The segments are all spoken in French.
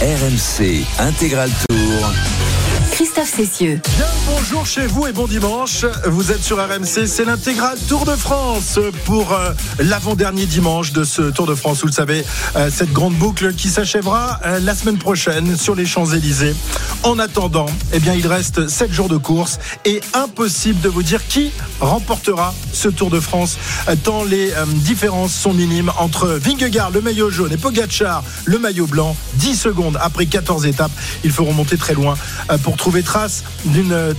RMC Intégral Tour. Christophe Cessieux. Bien bonjour chez vous et bon dimanche. Vous êtes sur RMC, c'est l'intégral Tour de France pour euh, l'avant-dernier dimanche de ce Tour de France. Vous le savez, euh, cette grande boucle qui s'achèvera euh, la semaine prochaine sur les Champs-Élysées. En attendant, eh bien, il reste 7 jours de course et impossible de vous dire qui remportera ce Tour de France tant les différences sont minimes entre Vingegaard, le maillot jaune, et Pogacar, le maillot blanc. 10 secondes après 14 étapes, il faut remonter très loin pour trouver trace d'une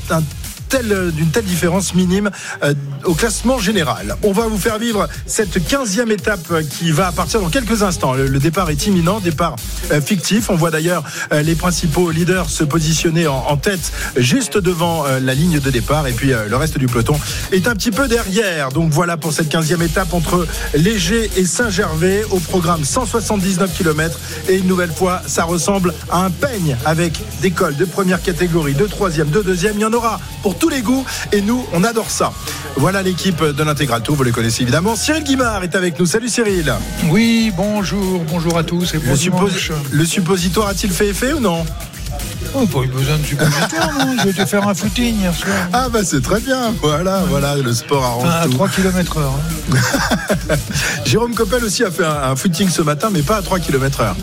telle, d'une telle différence minime euh, au classement général. On va vous faire vivre cette 15e étape qui va partir dans quelques instants. Le, départ est imminent, départ euh, fictif. On voit d'ailleurs euh, les principaux leaders se positionner en, tête juste devant la ligne de départ et puis le reste du peloton est un petit peu derrière. Donc voilà pour cette 15e étape entre Léger et Saint-Gervais au programme 179 km et une nouvelle fois ça ressemble à un peigne avec des cols de première catégorie, de troisième, de deuxième. Il y en aura pour tous les goûts et nous, on adore ça. Voilà l'équipe de l'Intégral Tour, vous les connaissez évidemment. Cyril Guimard est avec nous. Salut Cyril. Oui, bonjour, bonjour à tous et bon le, le suppositoire a-t-il fait effet ou non? Oh, pas eu besoin de suppositoire, non Je vais te faire un footing hier soir. Ah, bah c'est très bien. Voilà, voilà, le sport arrange à 3 km heure. Hein. Jérôme Coppel aussi a fait un, footing ce matin, mais pas à 3 km heure.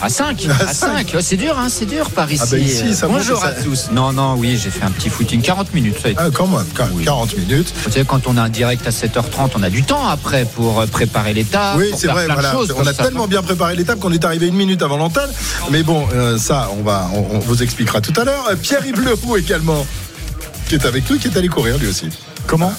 À 5 À, 5, c'est dur, hein, c'est dur par ici. Ah bah ici ça Bonjour à tous. Non, non, oui, j'ai fait un petit footing, 40 minutes. Ça Ah, quand même, 40 minutes. Vous savez, quand on a un direct à 7h30, on a du temps après pour euh, préparer l'étape. Oui, c'est vrai, voilà. on a tellement bien préparé l'étape qu'on est arrivé une minute avant l'antenne. Mais bon, euh, ça, on va, on, vous expliquera tout à l'heure. Pierre-Yves Leroux également, qui est avec nous, qui est allé courir lui aussi. Comment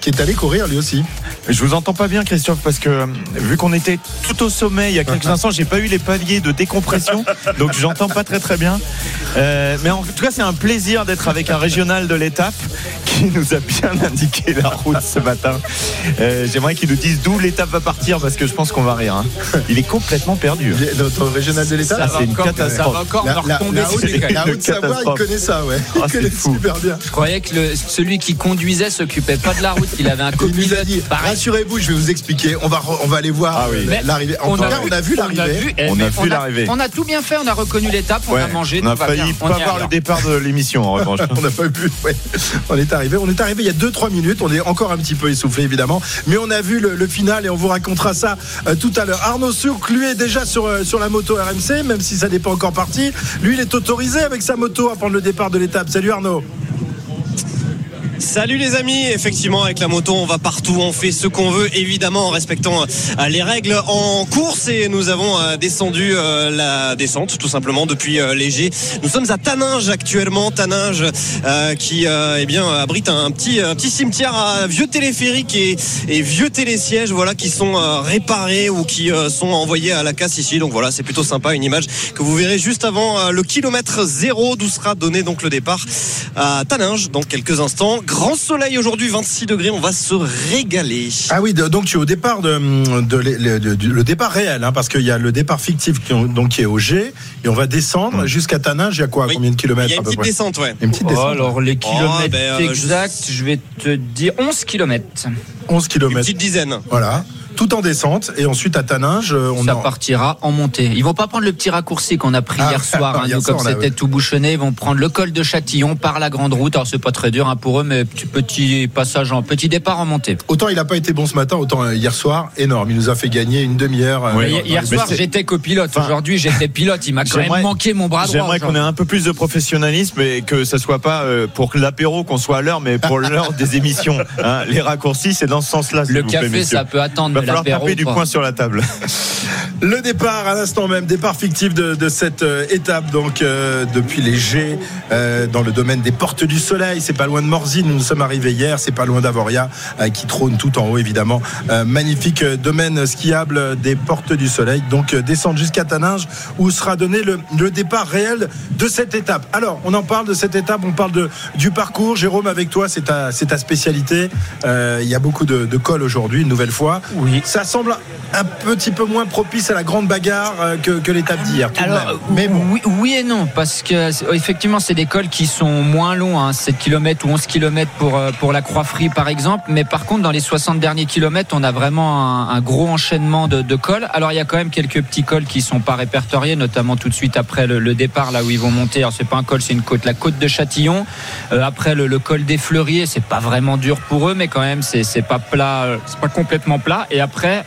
Qui est allé courir lui aussi. Je vous entends pas bien, Christophe, parce que euh, vu qu'on était tout au sommet il y a quelques instants, j'ai pas eu les paliers de décompression, donc j'entends pas très très bien. Euh, mais en tout cas, c'est un plaisir d'être avec un régional de l'étape qui nous a bien indiqué la route ce matin. Euh, j'aimerais qu'il nous dise d'où l'étape va partir parce que je pense qu'on va rire. Hein. Il est complètement perdu. Notre régional de l'étape, c'est une catastrophe. Ça encore la, retomber. La, haute, Savoie, il connaît ça, ouais. Il ah, connaît super bien. Je croyais que le, celui qui conduisait s'occupait pas de la route, il avait un copilote. Rassurez-vous, je vais vous expliquer. On va, on va aller voir ah l'arrivée. En tout cas, on a vu l'arrivée. On a vu l'arrivée. On a tout bien fait. On a reconnu l'étape. On a mangé. On a failli pas voir le départ de l'émission en revanche. on n'a pas vu. On est arrivé. On est arrivé il y a 2-3 minutes. On est encore un petit peu essoufflé évidemment, mais on a vu le, final et on vous racontera ça euh, tout à l'heure. Arnaud Souk, lui est déjà sur euh, sur la moto RMC, même si ça n'est pas encore parti. Lui, il est autorisé avec sa moto à prendre le départ de l'étape. Salut Arnaud. Salut les amis, effectivement avec la moto on va partout, on fait ce qu'on veut évidemment en respectant euh, les règles en course et nous avons euh, descendu euh, la descente tout simplement depuis Léger. Nous sommes à Taninge actuellement, Taninge qui eh bien abrite un petit cimetière à vieux téléphériques et, et vieux télésièges voilà qui sont réparés ou qui sont envoyés à la casse ici. Donc voilà, c'est plutôt sympa une image que vous verrez juste avant le kilomètre zéro d'où sera donné donc le départ à Taninge dans quelques instants. Grand soleil aujourd'hui, 26 degrés, on va se régaler. Ah oui, donc tu es au départ de, le départ réel, hein, parce qu'il y a le départ fictif qui, donc, qui est au G, et on va descendre jusqu'à Tanin. Il y a quoi Combien de kilomètres Il y a une petite descente, ouais. Une petite descente. Oh, alors les kilomètres oh, ben, euh, exacts, je... vais te dire 11 kilomètres. 11 kilomètres. Une petite dizaine. Voilà tout en descente et ensuite à Taninge euh, on ça partira en montée. Ils vont pas prendre le petit raccourci qu'on a pris ah, hier soir hein, nous, comme c'était tout bouchonné. Ils vont prendre le col de Châtillon par la grande route. Alors c'est pas très dur hein, pour eux mais petit, petit passage en petit départ en montée. Autant il n'a pas été bon ce matin autant euh, hier soir énorme. Il nous a fait gagner une demi-heure euh, hier soir j'étais copilote. Aujourd'hui j'étais pilote. Il m'a quand même manqué mon bras droit j'aimerais qu'on ait un peu plus de professionnalisme et que ça soit pas pour l'apéro qu'on soit à l'heure mais pour l'heure des émissions hein. les raccourcis c'est dans ce sens là le café ça peut attendre mais du sur la table. Le départ à l'instant même, départ fictif de, cette euh, étape, donc euh, depuis les G, euh, dans le domaine des Portes du Soleil. C'est pas loin de Morzine, nous nous sommes arrivés hier, c'est pas loin d'Avoria, qui trône tout en haut évidemment. magnifique domaine skiable des Portes du Soleil. Donc descendre jusqu'à Taninge, où sera donné le, départ réel de cette étape. Alors, on en parle de cette étape, on parle de, du parcours. Jérôme, avec toi, c'est ta, ta spécialité. Il y a beaucoup de, de cols aujourd'hui, une nouvelle fois. Oui. Ça semble un petit peu moins propice à la grande bagarre euh, que, l'étape d'hier. Alors, mais oui, oui, et non, parce que effectivement, c'est des cols qui sont moins longs, hein, 7 km ou 11 km pour, euh, pour la Croix-Frie par exemple. Mais par contre, dans les 60 derniers kilomètres, on a vraiment un, gros enchaînement de, de, cols. Alors, il y a quand même quelques petits cols qui sont pas répertoriés, notamment tout de suite après le, départ, là où ils vont monter. Alors, c'est pas un col, c'est une côte, la côte de Châtillon. Euh, après, le, col des Fleuries, c'est pas vraiment dur pour eux, mais quand même, c'est pas plat, c'est pas complètement plat. Et après,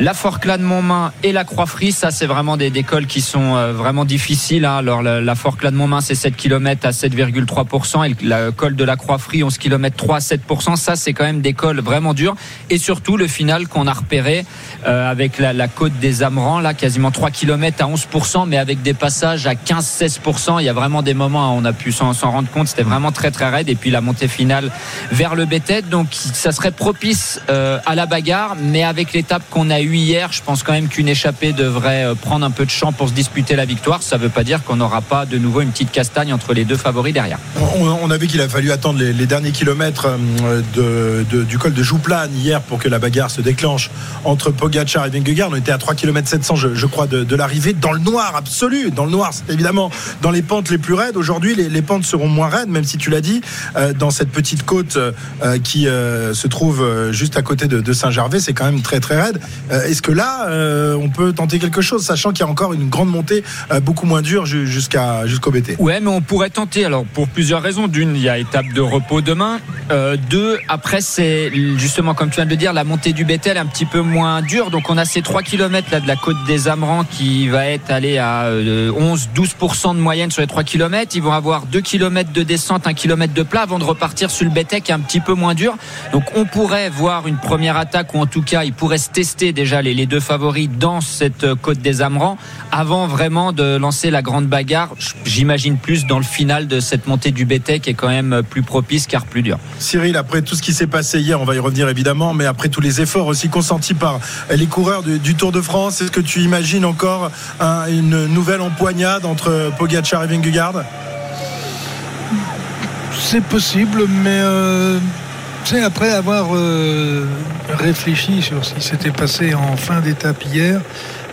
la Forclaz de Montmain et la Croix-Frie, ça c'est vraiment des, cols qui sont euh, vraiment difficiles. Hein. Alors la, la Forclaz de Montmain c'est 7 km à 7,3% et le col de la Croix-Frie 11 km 3 à 7%. Ça c'est quand même des cols vraiment durs. Et surtout le final qu'on a repéré euh, avec la, côte des Amerans, là quasiment 3 km à 11%, mais avec des passages à 15-16%. Il y a vraiment des moments où on a pu s'en rendre compte. C'était vraiment très très raide. Et puis la montée finale vers le Bétet. Donc ça serait propice euh, à la bagarre, mais avec l'étape qu'on a hier. Je pense quand même qu'une échappée devrait euh, prendre un peu de champ pour se disputer la victoire. Ça ne veut pas dire qu'on n'aura pas de nouveau une petite castagne entre les deux favoris derrière. On, a vu qu'il a fallu attendre les, derniers kilomètres euh, du col de Jouplane hier pour que la bagarre se déclenche entre Pogacar et Vingegaard. On était à 3 km 700, je, crois, de, l'arrivée, dans le noir absolu. Dans le noir, c'est évidemment dans les pentes les plus raides. Aujourd'hui, les, pentes seront moins raides, même si tu l'as dit, euh, dans cette petite côte qui se trouve juste à côté de, de Saint-Gervais. C'est quand même très très raide. Euh, est-ce que là, euh, on peut tenter quelque chose, sachant qu'il y a encore une grande montée euh, beaucoup moins dure jusqu'au BT Ouais, mais on pourrait tenter. Alors pour plusieurs raisons. D'une, il y a étape de repos demain. deux, après c'est justement comme tu viens de le dire, la montée du BT est un petit peu moins dure. Donc on a ces 3 km là de la côte des Amerans qui va être allé à 11-12% de moyenne sur les 3 km. Ils vont avoir 2 km de descente, 1 km de plat avant de repartir sur le BT qui est un petit peu moins dur. Donc on pourrait voir une première attaque ou en tout cas ils pourraient se tester déjà les, deux favoris dans cette côte des Amerans avant vraiment de lancer la grande bagarre. J'imagine plus dans le final de cette montée du BT qui est quand même plus propice car plus dur. Cyril, après tout ce qui s'est passé hier, on va y revenir évidemment, mais après tous les efforts aussi consentis par les coureurs du, Tour de France, est-ce que tu imagines encore une nouvelle empoignade entre Pogacar et Vingegaard? C'est possible, mais euh, après avoir euh, réfléchi sur ce qui s'était passé en fin d'étape hier,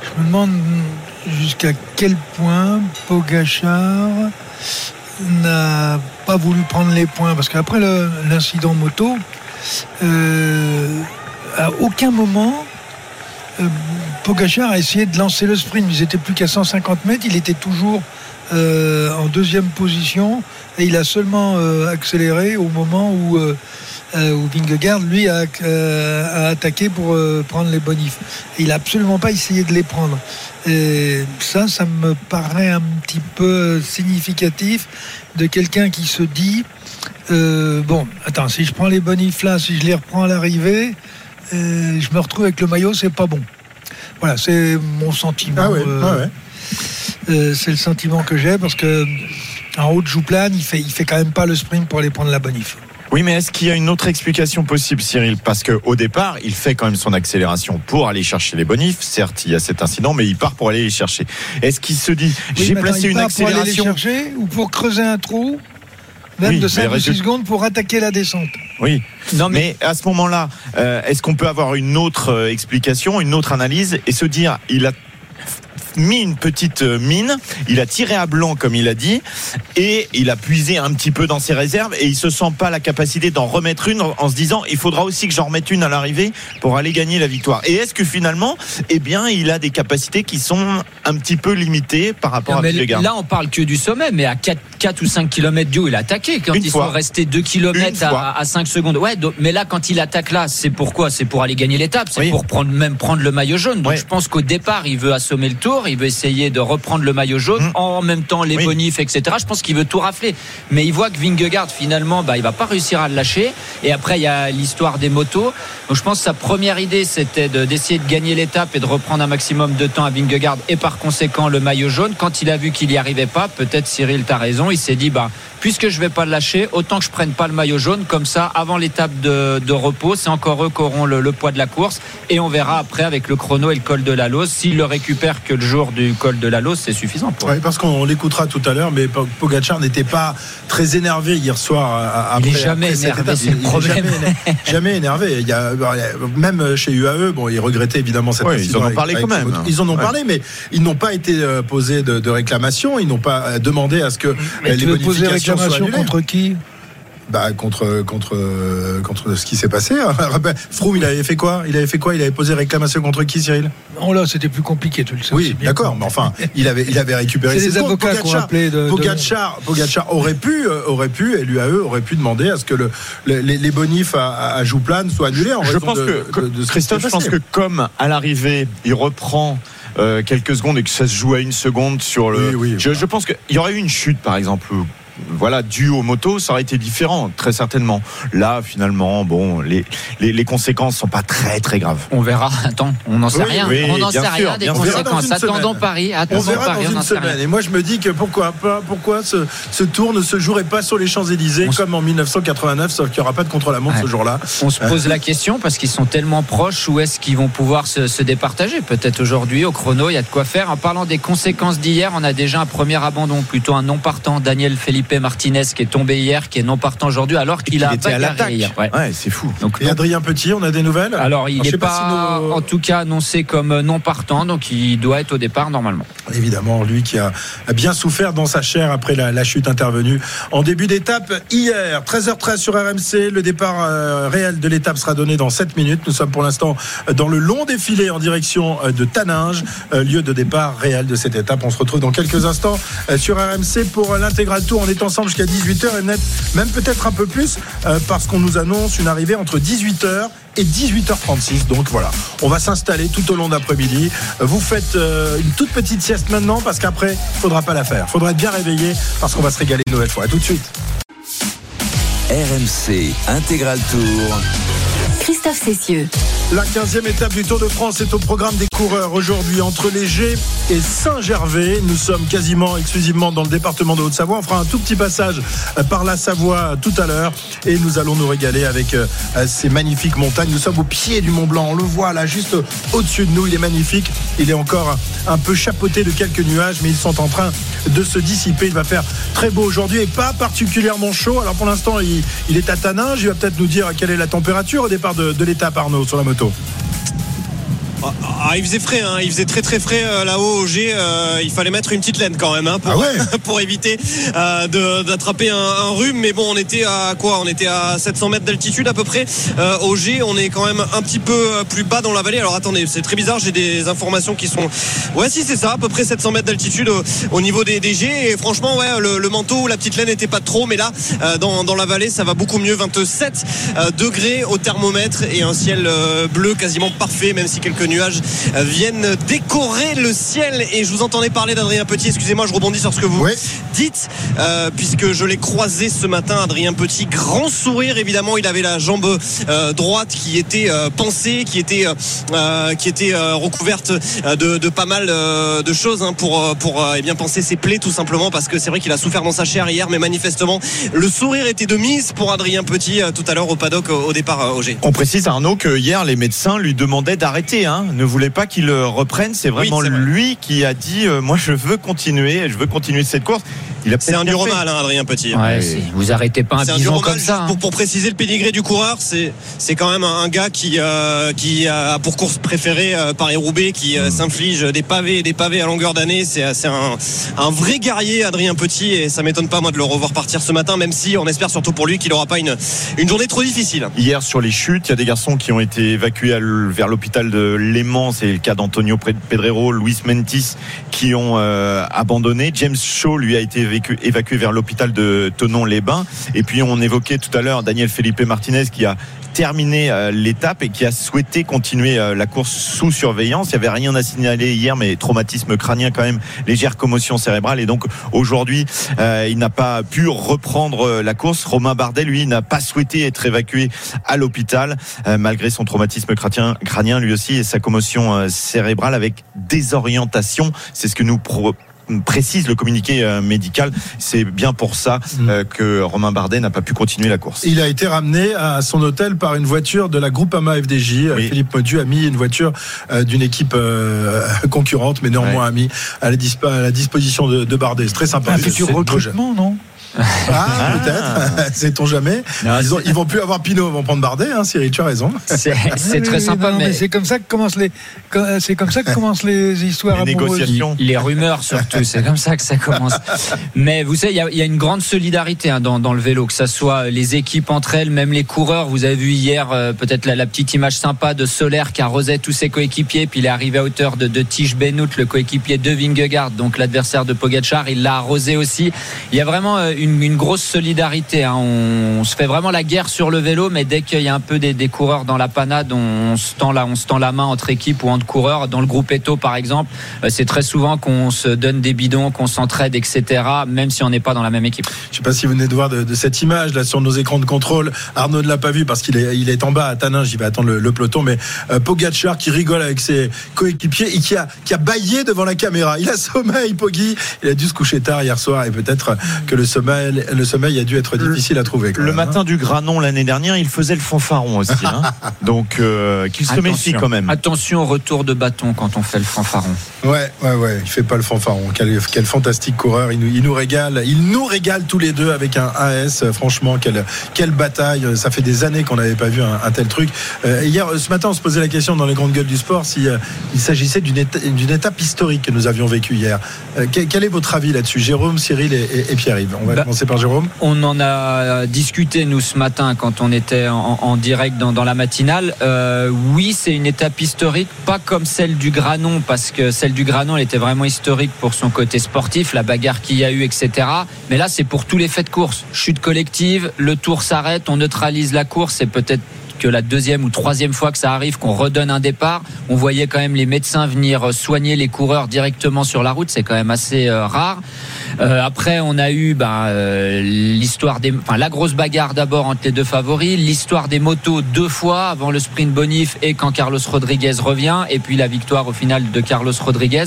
je me demande jusqu'à quel point Pogachar n'a pas voulu prendre les points. Parce qu'après l'incident moto, euh, à aucun moment, euh, Pogachar a essayé de lancer le sprint. Ils étaient plus qu'à 150 mètres. Il était toujours en deuxième position et il a seulement accéléré au moment où euh, où Vingegaard, lui, a, euh, attaqué pour euh, prendre les bonifs. il n'a absolument pas essayé de les prendre. Et ça, ça me paraît un petit peu significatif de quelqu'un qui se dit bon, attends, si je prends les bonifs là, si je les reprends à l'arrivée, je me retrouve avec le maillot, c'est pas bon. Voilà, c'est mon sentiment. Ah ah c'est le sentiment que j'ai parce que en haut de Jouplane, il fait, il fait quand même pas le sprint pour aller prendre la bonif. Oui, mais est-ce qu'il y a une autre explication possible, Cyril? Parce qu'au départ, il fait quand même son accélération pour aller chercher les bonifs. Certes, il y a cet incident, mais il part pour aller les chercher. Est-ce qu'il se dit, j'ai placé une accélération pour aller les chercher ou pour creuser un trou même de 5 ou 6 secondes pour attaquer la descente? Oui. Non, mais... à ce moment-là, euh, est-ce qu'on peut avoir une autre euh, explication, une autre analyse et se dire, il a mis une petite euh, mine, il a tiré à blanc comme il a dit, et il a puisé un petit peu dans ses réserves et il se sent pas la capacité d'en remettre une en, se disant il faudra aussi que j'en remette une à l'arrivée pour aller gagner la victoire. Et est-ce que finalement, eh bien, il a des capacités qui sont un petit peu limitées par rapport à Vingegaard Là, on parle que du sommet, mais à 4, 4 ou 5 km du haut, il a attaqué. Quand il faut rester 2 km à, 5 secondes. Ouais, mais là, quand il attaque là, c'est pourquoi? C'est pour aller gagner l'étape, c'est pour prendre, même prendre le maillot jaune. Donc je pense qu'au départ, il veut assommer le tour il veut essayer de reprendre le maillot jaune, mmh. en même temps les bonifs, etc. Je pense qu'il veut tout rafler. Mais il voit que Vingegaard, finalement, bah, il va pas réussir à le lâcher. Et après, il y a l'histoire des motos. Donc je pense que sa première idée, c'était d'essayer de, gagner l'étape et de reprendre un maximum de temps à Vingegaard et par conséquent le maillot jaune. Quand il a vu qu'il n'y arrivait pas, peut-être Cyril, as raison, Il s'est dit, bah, puisque je vais pas le lâcher, autant que je prenne pas le maillot jaune. Comme ça, avant l'étape de, repos, c'est encore eux qui auront le, poids de la course. Et on verra après avec le chrono et le col de la Lose. S'il le récupère que le jour du col de la Lose, c'est suffisant pour Oui, parce qu'on l'écoutera tout à l'heure, mais Pogacar n'était pas très énervé hier soir. Après, il est jamais énervé, c'est le problème. Jamais, énervé. Il y a, même chez UAE, bon, ils regrettaient évidemment cette Ils en ont parlé quand même. Ils en ont parlé, mais ils n'ont pas été euh, posés de, de réclamations. Ils n'ont pas euh, demandé à ce que mais les bonifications contre qui? Bah, contre contre contre ce qui s'est passé. Froome, il avait fait quoi? Il avait fait quoi? Il avait posé réclamation contre qui, Cyril? Non, là, c'était plus compliqué, tu le sais. Oui, d'accord, mais enfin, il avait il avait récupéré. C'est les avocats qui ont appelé de, Pogacar, aurait pu euh, aurait pu et l'UAE aurait pu demander à ce que le, les, bonifs à, à Jouplane soient annulés. En je pense que Christophe, je pense que comme à l'arrivée, il reprend. Euh, quelques secondes et que ça se joue à une seconde sur le. je, je pense qu'il y aurait eu une chute, par exemple, voilà, dû aux motos, ça aurait été différent, très certainement. Là, finalement, bon, les, les, les conséquences sont pas très très graves. On verra. Attends, on n'en sait rien. on n'en sait rien des conséquences. Attendons Paris. Attendons on verra Paris, dans une semaine. Et moi, je me dis que pourquoi pas, pourquoi ce, ce, tour ne se jouerait pas sur les Champs Élysées comme en 1989, sauf qu'il n'y aura pas de contre-la-montre ce jour-là. On se pose la question parce qu'ils sont tellement proches. Où est-ce qu'ils vont pouvoir se, se départager? Peut-être aujourd'hui au chrono, il y a de quoi faire. En parlant des conséquences d'hier, on a déjà un premier abandon, plutôt un non partant. Daniel Felipe Martinez qui est tombé hier, qui est non partant aujourd'hui, alors qu'il a été à l'attaque. Ouais, c'est fou. Donc, et Adrien Petit, on a des nouvelles? Alors, il n'est pas, en tout cas, annoncé comme non partant, donc il doit être au départ normalement. Évidemment, lui qui a bien souffert dans sa chair après la, chute intervenue en début d'étape hier. 13h13 sur RMC. Le départ euh, réel de l'étape sera donné dans 7 minutes. Nous sommes pour l'instant dans le long défilé en direction euh, de Taninge, euh, lieu de départ réel de cette étape. On se retrouve dans quelques instants sur RMC pour l'intégral tour. Ensemble jusqu'à 18h et même peut-être un peu plus euh, parce qu'on nous annonce une arrivée entre 18h et 18h36. Donc voilà, on va s'installer tout au long d'après-midi. Vous faites euh, une toute petite sieste maintenant parce qu'après, faudra pas la faire. Faudra être bien réveillé parce qu'on va se régaler une nouvelle fois. A tout de suite. RMC Intégral Tour. Christophe Cessieux. La 15e étape du Tour de France est au programme des coureurs aujourd'hui entre Léger et Saint-Gervais. Nous sommes quasiment exclusivement dans le département de Haute-Savoie. On fera un tout petit passage par la Savoie tout à l'heure et nous allons nous régaler avec euh, ces magnifiques montagnes. Nous sommes au pied du Mont Blanc. On le voit là juste au-dessus de nous. Il est magnifique. Il est encore un peu chapeauté de quelques nuages, mais ils sont en train de se dissiper. Il va faire très beau aujourd'hui et pas particulièrement chaud. Alors pour l'instant, il, est à Taninge. Il va peut-être nous dire quelle est la température au départ de, l'étape Arnaud sur la moto. Ah, ah, il faisait frais, hein. il faisait très très frais euh, là-haut au G. Euh, il fallait mettre une petite laine quand même hein, pour, ah pour éviter euh, d'attraper un, rhume. Mais bon, on était à quoi? On était à 700 mètres d'altitude à peu près. au G, on est quand même un petit peu plus bas dans la vallée. Alors attendez, c'est très bizarre. J'ai des informations qui sont. Ouais, si c'est ça, à peu près 700 mètres d'altitude au, niveau des, des, G. Et franchement, ouais, le, manteau, la petite laine n'était pas trop, mais là, dans, dans, la vallée, ça va beaucoup mieux. 27 degrés au thermomètre et un ciel bleu quasiment parfait, même si quelques nuages viennent décorer le ciel. Et je vous entendais parler d'Adrien Petit. Excusez-moi, je rebondis sur ce que vous dites, euh, puisque je l'ai croisé ce matin, Adrien Petit. Grand sourire, évidemment. Il avait la jambe euh, droite qui était euh, pensée, qui était, qui était recouverte de, pas mal de choses hein, pour, pour eh bien penser ses plaies, tout simplement, parce que c'est vrai qu'il a souffert dans sa chair hier, mais manifestement, le sourire était de mise pour Adrien Petit tout à l'heure au paddock au, départ au G. On précise, Arnaud, que hier, les médecins lui demandaient d'arrêter. Hein. Ne voulait pas qu'il reprenne. C'est vraiment lui qui a dit euh, Moi, je veux continuer, je veux continuer cette course. C'est un dur mal, hein, Adrien Petit. Vous arrêtez pas un pigeon comme ça. Pour, pour, préciser le pédigré du coureur, c'est c'est quand même un, gars qui euh, qui a pour course préférée euh, Paris-Roubaix, qui hmm. s'inflige des pavés des pavés à longueur d'année. C'est un, un vrai guerrier, Adrien Petit, et ça m'étonne pas moi de le revoir partir ce matin, même si on espère surtout pour lui qu'il n'aura pas une une journée trop difficile. Hier sur les chutes, il y a des garçons qui ont été évacués vers l'hôpital de Léman. C'est le cas d'Antonio Pedrero, Luis Mentis qui ont euh, abandonné. James Shaw lui a été évacué, vers l'hôpital de Tonon-les-Bains. Et puis on évoquait tout à l'heure Daniel Felipe Martinez qui a terminé euh, l'étape et qui a souhaité continuer euh, la course sous surveillance. Il n'y avait rien à signaler hier, mais traumatisme crânien quand même, légère commotion cérébrale. Et donc aujourd'hui, euh, il n'a pas pu reprendre la course. Romain Bardet, lui, n'a pas souhaité être évacué à l'hôpital, malgré son traumatisme crânien, crânien lui aussi et sa commotion cérébrale avec désorientation. C'est ce que nous précise le communiqué médical. C'est bien pour ça mm. que Romain Bardet n'a pas pu continuer la course. Il a été ramené à son hôtel par une voiture de la Groupama FDJ. Philippe Modu a mis une voiture d'une équipe concurrente, mais néanmoins a mis à la, disposition de, Bardet. C'est très sympa. Un futur recrutement, non? Ah, ah, peut-être, sait-on jamais. ils, vont plus avoir Pinot, ils vont prendre Bardet, hein, Cyril, tu as raison. C'est très sympa, mais, c'est comme ça que commencent les, c'est comme ça que commencent les histoires les négociations, les rumeurs surtout. C'est comme ça que ça commence. Mais vous savez, il y, a une grande solidarité hein, dans, le vélo, que ça soit les équipes entre elles, même les coureurs. Vous avez vu hier euh, peut-être la, petite image sympa de Solaire qui arrosait tous ses coéquipiers, puis il est arrivé à hauteur de, de Tige Benoît, le coéquipier de Vingegaard, donc l'adversaire de Pogacar. Il l'a arrosé aussi. Il y a vraiment euh, une, grosse solidarité. Hein. On, se fait vraiment la guerre sur le vélo, mais dès qu'il y a un peu des, coureurs dans la panade, on, se tend la, on se tend la main entre équipes ou entre coureurs. Dans le groupe Eto, par exemple, euh, c'est très souvent qu'on se donne des bidons, qu'on s'entraide, etc., même si on n'est pas dans la même équipe. Je ne sais pas si vous venez de voir de, cette image là sur nos écrans de contrôle. Arnaud ne l'a pas vu parce qu'il est, il est en bas à Tanin. J'y vais attendre le, peloton, mais euh, Pogacar qui rigole avec ses coéquipiers et qui a, qui a baillé devant la caméra. Il a sommeil, Poggi. Il a dû se coucher tard hier soir et peut-être que le sommeil, le sommeil a dû être difficile à trouver. le matin hein. du Granon l'année dernière, il faisait le fanfaron aussi. Hein. Donc euh, qu'il se méfie quand même. Attention au retour de bâton quand on fait le fanfaron. Ouais, ouais, ouais. Il fait pas le fanfaron. Quel, quel fantastique coureur. Il nous, il nous, régale. Il nous régale tous les deux avec un AS. Franchement, quelle, quelle bataille. Ça fait des années qu'on n'avait pas vu un, tel truc. Euh, hier, ce matin, on se posait la question dans les grandes gueules du sport si euh, il s'agissait d'une étape, étape, historique que nous avions vécue hier. quel, est votre avis là-dessus, Jérôme, Cyril et, Pierre-Yves On va bah, commencer par Jérôme. On en a discuté nous ce matin quand on était en, direct dans, dans, la matinale. Euh, oui, c'est une étape historique, pas comme celle du Granon, parce que celle du Granon, elle était vraiment historique pour son côté sportif, la bagarre qu'il y a eu, etc. Mais là, c'est pour tous les faits de course. Chute collective, le tour s'arrête, on neutralise la course, c'est peut-être que la deuxième ou troisième fois que ça arrive qu'on redonne un départ. On voyait quand même les médecins venir soigner les coureurs directement sur la route. C'est quand même assez euh, rare. Euh, après, on a eu ben, euh, l'histoire des, enfin la grosse bagarre d'abord entre les deux favoris, l'histoire des motos deux fois avant le sprint bonif et quand Carlos Rodriguez revient, et puis la victoire au final de Carlos Rodriguez.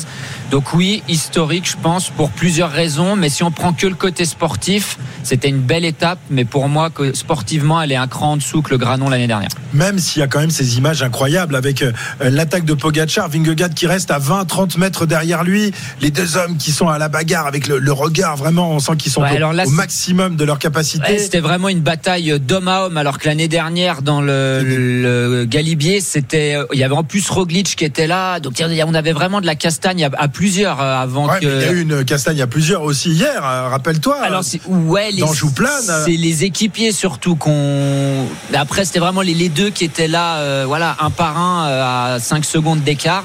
Donc oui, historique, je pense, pour plusieurs raisons. Mais si on prend que le côté sportif, c'était une belle étape, mais pour moi, sportivement, elle est un cran en dessous que le Granon l'année dernière. Même s'il y a quand même ces images incroyables avec euh, l'attaque de Pogacar, Vingegaard qui reste à 20-30 mètres derrière lui, les deux hommes qui sont à la bagarre avec le, regard vraiment, on sent qu'ils sont au, maximum de leur capacité. c'était vraiment une bataille d'homme à homme, alors que l'année dernière dans le, Galibier, c'était, il y avait en plus Roglic qui était là, donc on avait vraiment de la castagne à, plusieurs euh, avant que. il y a eu une castagne à plusieurs aussi hier, euh, rappelle-toi. Alors ouais, les, c'est les équipiers surtout qu'on. Après, c'était vraiment les, deux qui étaient là, euh, voilà, un par un euh, à 5 secondes d'écart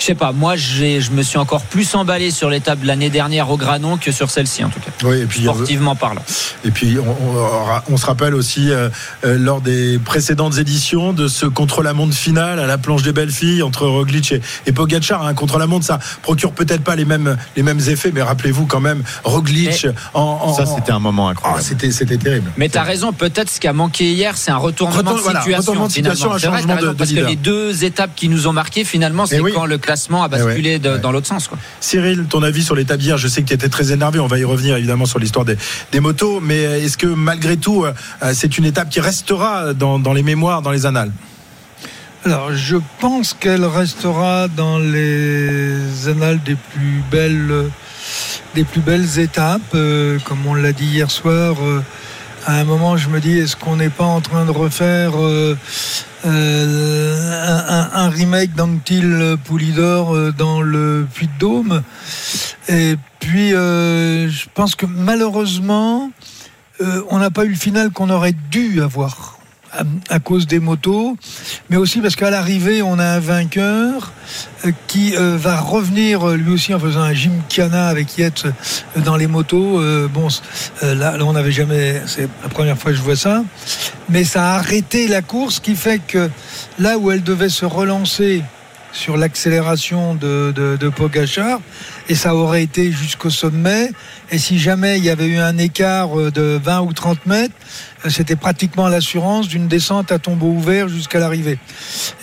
je sais pas, moi je me suis encore plus emballé sur l'étape de l'année dernière au Granon que sur celle-ci en tout cas. Oui, et puis, sportivement parlant. Et puis on, se rappelle aussi euh, euh, lors des précédentes éditions de ce contre-la-montre final à la planche des belles filles entre Roglic et, et Pogacar. Un contre-la-montre, ça procure peut-être pas les mêmes les mêmes effets, mais rappelez-vous quand même Roglic en, ça c'était un moment incroyable. Ah, c'était c'était terrible. Mais tu as raison, peut-être ce qui a manqué hier, c'est un retournement, de situation, situation, un changement de, parce que les deux étapes qui nous ont marqué finalement, c'est quand le classement a eh basculé dans l'autre sens. Quoi. Cyril, ton avis sur l'état d'hier Je sais que tu étais très énervé. On va y revenir évidemment sur l'histoire des, motos. Mais est-ce que malgré tout, euh, c'est une étape qui restera dans, les mémoires, dans les annales? Alors, je pense qu'elle restera dans les annales des plus belles, des plus belles étapes. Euh, comme on l'a dit hier soir, euh, à un moment, je me dis, est-ce qu'on n'est pas en train de refaire euh, un, remake d'Anctil Poulidor euh, dans le Puy-de-Dôme? Et puis, euh, je pense que malheureusement, on n'a pas eu le final qu'on aurait dû avoir à, cause des motos, mais aussi parce qu'à l'arrivée, on a un vainqueur euh, qui euh, va revenir euh, lui aussi en faisant un gymkhana avec Yates dans les motos. bon, là, on n'avait jamais, c'est la première fois que je vois ça, mais ça a arrêté la course, qui fait que là où elle devait se relancer sur l'accélération de, de, de, Pogachar et ça aurait été jusqu'au sommet. Et si jamais il y avait eu un écart de 20 ou 30 mètres, c'était pratiquement l'assurance d'une descente à tombeau ouvert jusqu'à l'arrivée.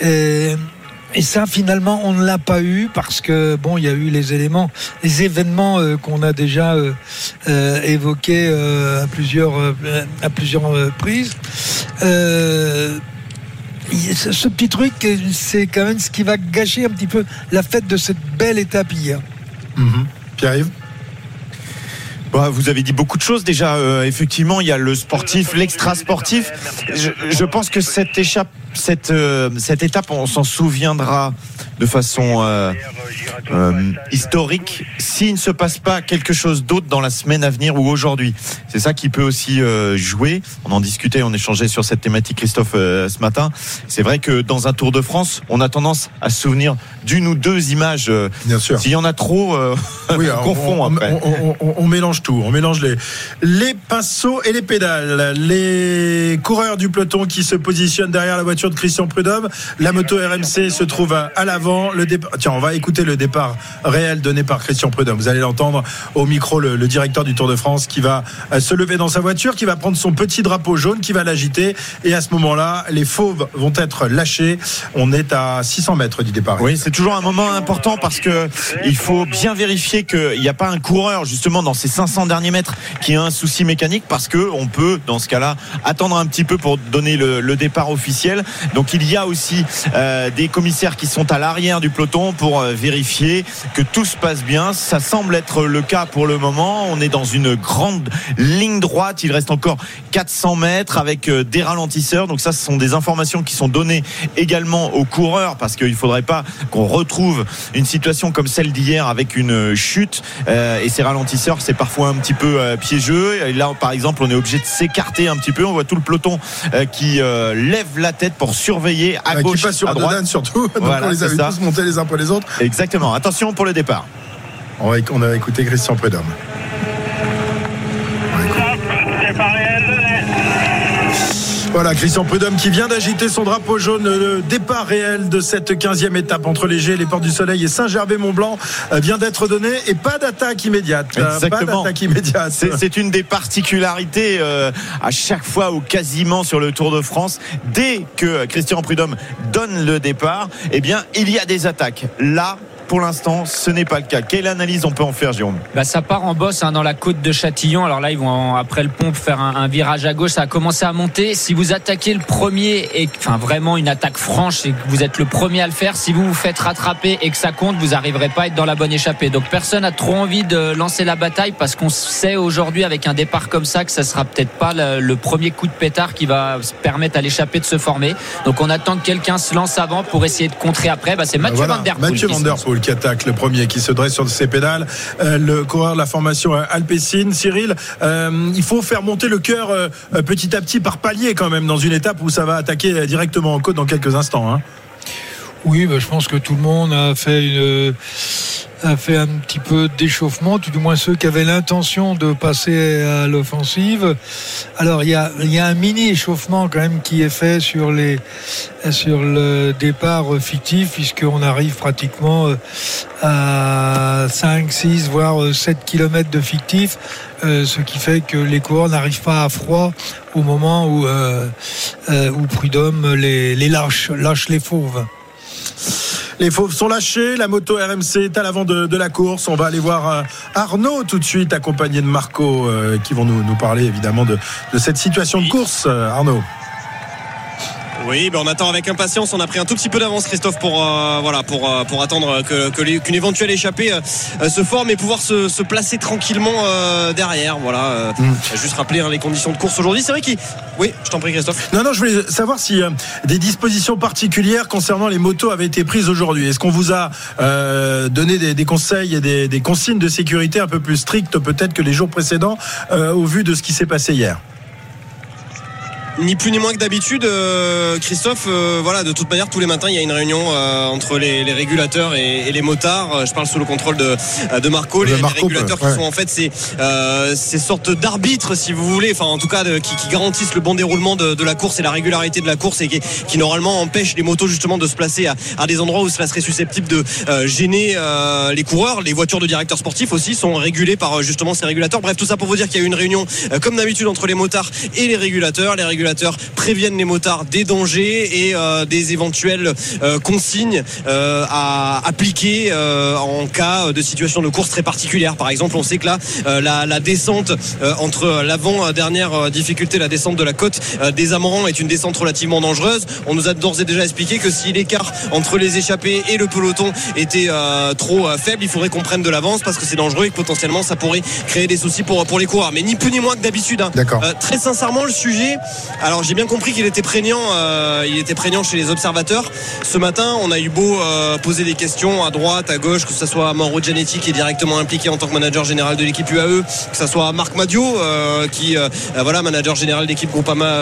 Et, ça, finalement, on ne l'a pas eu parce que bon, il y a eu les éléments, les événements euh, qu'on a déjà euh, euh, évoqués à plusieurs à plusieurs reprises. ce petit truc, c'est quand même ce qui va gâcher un petit peu la fête de cette belle étape hier. Mmh. Pierre-Yves bah, vous avez dit beaucoup de choses déjà. effectivement, il y a le sportif, l'extra sportif. Je, je, pense que cette échappe cette, euh, cette étape, on s'en souviendra de façon euh, euh, historique s'il ne se passe pas quelque chose d'autre dans la semaine à venir ou aujourd'hui. C'est ça qui peut aussi jouer. On en discutait, on échangeait sur cette thématique, Christophe, ce matin. C'est vrai que dans un Tour de France, on a tendance à se souvenir d'une ou deux images. Bien sûr. S'il y en a trop, oui, on confond on, après. On, mélange tout. On mélange les, les pinceaux et les pédales. Les coureurs du peloton qui se positionnent derrière la voiture de Christian Prudhomme. La moto RMC se trouve à l'avant. Tiens, on va écouter le départ réel donné par Christian Prudhomme. Vous allez l'entendre au micro, le, directeur du Tour de France qui va euh, se lever dans sa voiture, qui va prendre son petit drapeau jaune, qui va l'agiter. Et à ce moment-là, les fauves vont être lâchés. On est à 600 mètres du départ. Oui, c'est toujours un moment important parce que il faut bien vérifier qu'il n'y a pas un coureur justement dans ces 500 derniers mètres qui a un souci mécanique parce que on peut dans ce cas-là attendre un petit peu pour donner le départ officiel. Donc il y a aussi euh, des commissaires qui sont à l'arrière du peloton pour euh, vérifier que tout se passe bien. Ça semble être le cas pour le moment. On est dans une grande ligne droite. Il reste encore 400 mètres avec euh, des ralentisseurs. Donc ça, ce sont des informations qui sont données également aux coureurs parce qu'il ne faudrait pas qu'on retrouve une situation comme celle d'hier avec une chute. et ces ralentisseurs, c'est parfois un petit peu piégeux. Et là, par exemple, on est obligé de s'écarter un petit peu. On voit tout le peloton qui lève la tête pour surveiller à gauche, qui sur à droite. surtout. Donc on les avait tous montés les uns après les autres. Exactement. Attention pour le départ. On a écouté Christian Prédhomme. Voilà, Christian Prudhomme qui vient d'agiter son drapeau jaune. Le départ réel de cette 15e étape entre les les Portes du Soleil et Saint-Gervais-Mont-Blanc euh, vient d'être donné et pas d'attaque immédiate. Euh, Exactement. immédiate. C'est une des particularités euh, à chaque fois ou quasiment sur le Tour de France. Dès que Christian Prudhomme donne le départ, eh bien, il y a des attaques. Là, pour l'instant, ce n'est pas le cas. Quelle analyse on peut en faire, Jérôme bah, Ça part en bosse hein, dans la côte de Châtillon. Alors là, ils vont, après le pont, faire un, virage à gauche. Ça a commencé à monter. Si vous attaquez le premier, et enfin vraiment une attaque franche, et que vous êtes le premier à le faire, si vous vous faites rattraper et que ça compte, vous n'arriverez pas à être dans la bonne échappée. Donc personne n'a trop envie de lancer la bataille parce qu'on sait aujourd'hui, avec un départ comme ça, que ça sera peut-être pas le, premier coup de pétard qui va permettre à l'échappée de se former. Donc on attend que quelqu'un se lance avant pour essayer de contrer après. Bah, c'est Mathieu Van Der Poel. Mathieu Van Der Poel qui attaque le premier, qui se dresse sur ses pédales. Euh, le coureur de la formation euh, Alpecin, Cyril, euh, il faut faire monter le cœur petit à petit par palier quand même dans une étape où ça va attaquer directement en côte dans quelques instants. Hein. Oui, bah, je pense que tout le monde a fait une a fait un petit peu d'échauffement, tout du moins ceux qui avaient l'intention de passer à l'offensive. Alors il y a, y a, un mini échauffement quand même qui est fait sur les sur le départ fictif puisqu'on arrive pratiquement euh, à 5, 6 voire 7 km de fictif. Euh, ce qui fait que les coureurs n'arrivent pas à froid au moment où, euh, où Prud'homme les, lâche, lâche les fauves. Les fauves sont lâchés. La moto RMC est à l'avant de, la course. On va aller voir euh, Arnaud tout de suite, accompagné de Marco, euh, qui vont nous, nous parler évidemment de, de cette situation de course. Euh, Arnaud. Oui, ben on attend avec impatience. On a pris un tout petit peu d'avance, Christophe, pour euh, voilà, pour euh, pour attendre que qu'une éventuelle échappée euh, se forme et pouvoir se, se placer tranquillement derrière. Voilà. Mm. Juste rappeler hein, les conditions de course aujourd'hui. C'est vrai qu'il. Oui, je t'en prie, Christophe. Non, non, je voulais savoir si des dispositions particulières concernant les motos avaient été prises aujourd'hui. Est-ce qu'on vous a donné des, des, conseils et des, des, consignes de sécurité un peu plus strictes peut-être que les jours précédents au vu de ce qui s'est passé hier? Ni plus ni moins que d'habitude, euh, Christophe. Euh, voilà, de toute manière, tous les matins, il y a une réunion euh, entre les, régulateurs et, les motards. Je parle sous le contrôle de, de Marco. Les, régulateurs qui sont en fait ces, ces sortes d'arbitres, si vous voulez, enfin en tout cas qui, garantissent le bon déroulement de, la course et la régularité de la course et qui, normalement empêchent les motos justement de se placer à, des endroits où cela serait susceptible de gêner les coureurs. Les voitures de directeurs sportifs aussi sont régulées par justement ces régulateurs. Bref, tout ça pour vous dire qu'il y a eu une réunion comme d'habitude entre les motards et les régulateurs. Les régulateurs régulateurs préviennent les motards des dangers et des éventuelles consignes à appliquer en cas de situation de course très particulière. Par exemple, on sait que là, la, la, descente entre l'avant-dernière difficulté, la descente de la côte des Amorans est une descente relativement dangereuse. On nous a d'ores et déjà expliqué que si l'écart entre les échappés et le peloton était trop faible, il faudrait qu'on prenne de l'avance parce que c'est dangereux et que potentiellement ça pourrait créer des soucis pour, pour les coureurs. Mais ni plus ni moins que d'habitude. Hein. D'accord. Euh, très sincèrement, le sujet, alors j'ai bien compris qu'il était prégnant, euh, il était prégnant chez les observateurs. Ce matin, on a eu beau euh, poser des questions à droite, à gauche, que ce soit Mauro Gianetti qui est directement impliqué en tant que manager général de l'équipe UAE, que ce soit Marc Madio qui voilà manager général d'équipe Groupama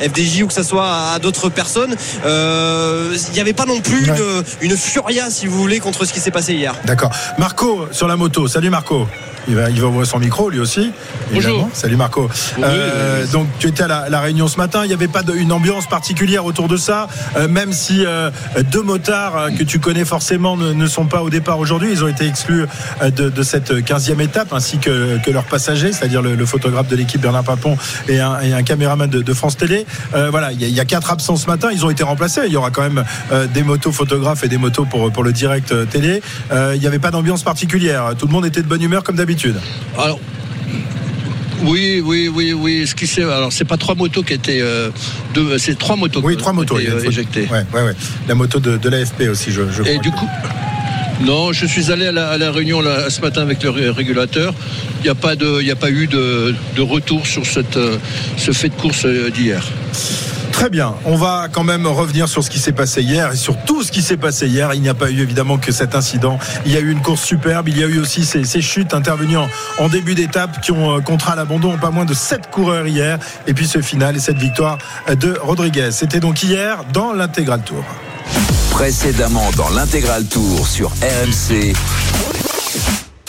FDJ ou que ce soit à, d'autres personnes. Il n'y avait pas non plus une, une furia, si vous voulez, contre ce qui s'est passé hier. D'accord. Marco sur la moto. Salut Marco. Il va, il va ouvrir son micro lui aussi. Bonjour. Salut Marco. Euh, donc tu étais à la, réunion ce matin. Il n'y avait pas de, une ambiance particulière autour de ça, euh, même si euh, deux motards que tu connais forcément ne, sont pas au départ aujourd'hui. Ils ont été exclus de, cette 15e étape, ainsi que, que leurs passagers, c'est-à-dire le, photographe de l'équipe Bernard Papon et un, et un caméraman de, France Télé. voilà, il y, a, quatre absents ce matin. Ils ont été remplacés. Il y aura quand même des motos photographes et des motos pour, pour le direct télé. il n'y avait pas d'ambiance particulière. Tout le monde était de bonne humeur comme d'habitude. Alors, oui, oui, oui, oui. Ce qui c'est, alors c'est pas trois motos qui étaient euh, deux, c'est trois motos. Oui, trois motos euh, éjectées. Ouais, ouais, ouais. La moto de, l'AFP aussi, je, je Et du coup. Non, je suis allé à la, réunion ce matin avec le régulateur. Il n'y a pas de, il a pas eu de, retour sur cette, euh, ce fait de course d'hier. Très bien. On va quand même revenir sur ce qui s'est passé hier et sur tout ce qui s'est passé hier. Il n'y a pas eu évidemment que cet incident. Il y a eu une course superbe. Il y a eu aussi ces, chutes intervenues en, début d'étape qui ont euh, contraint l'abandon pas moins de 7 coureurs hier. Et puis ce final et cette victoire de Rodriguez. C'était donc hier dans l'intégral tour. Précédemment dans l'intégral tour sur RMC.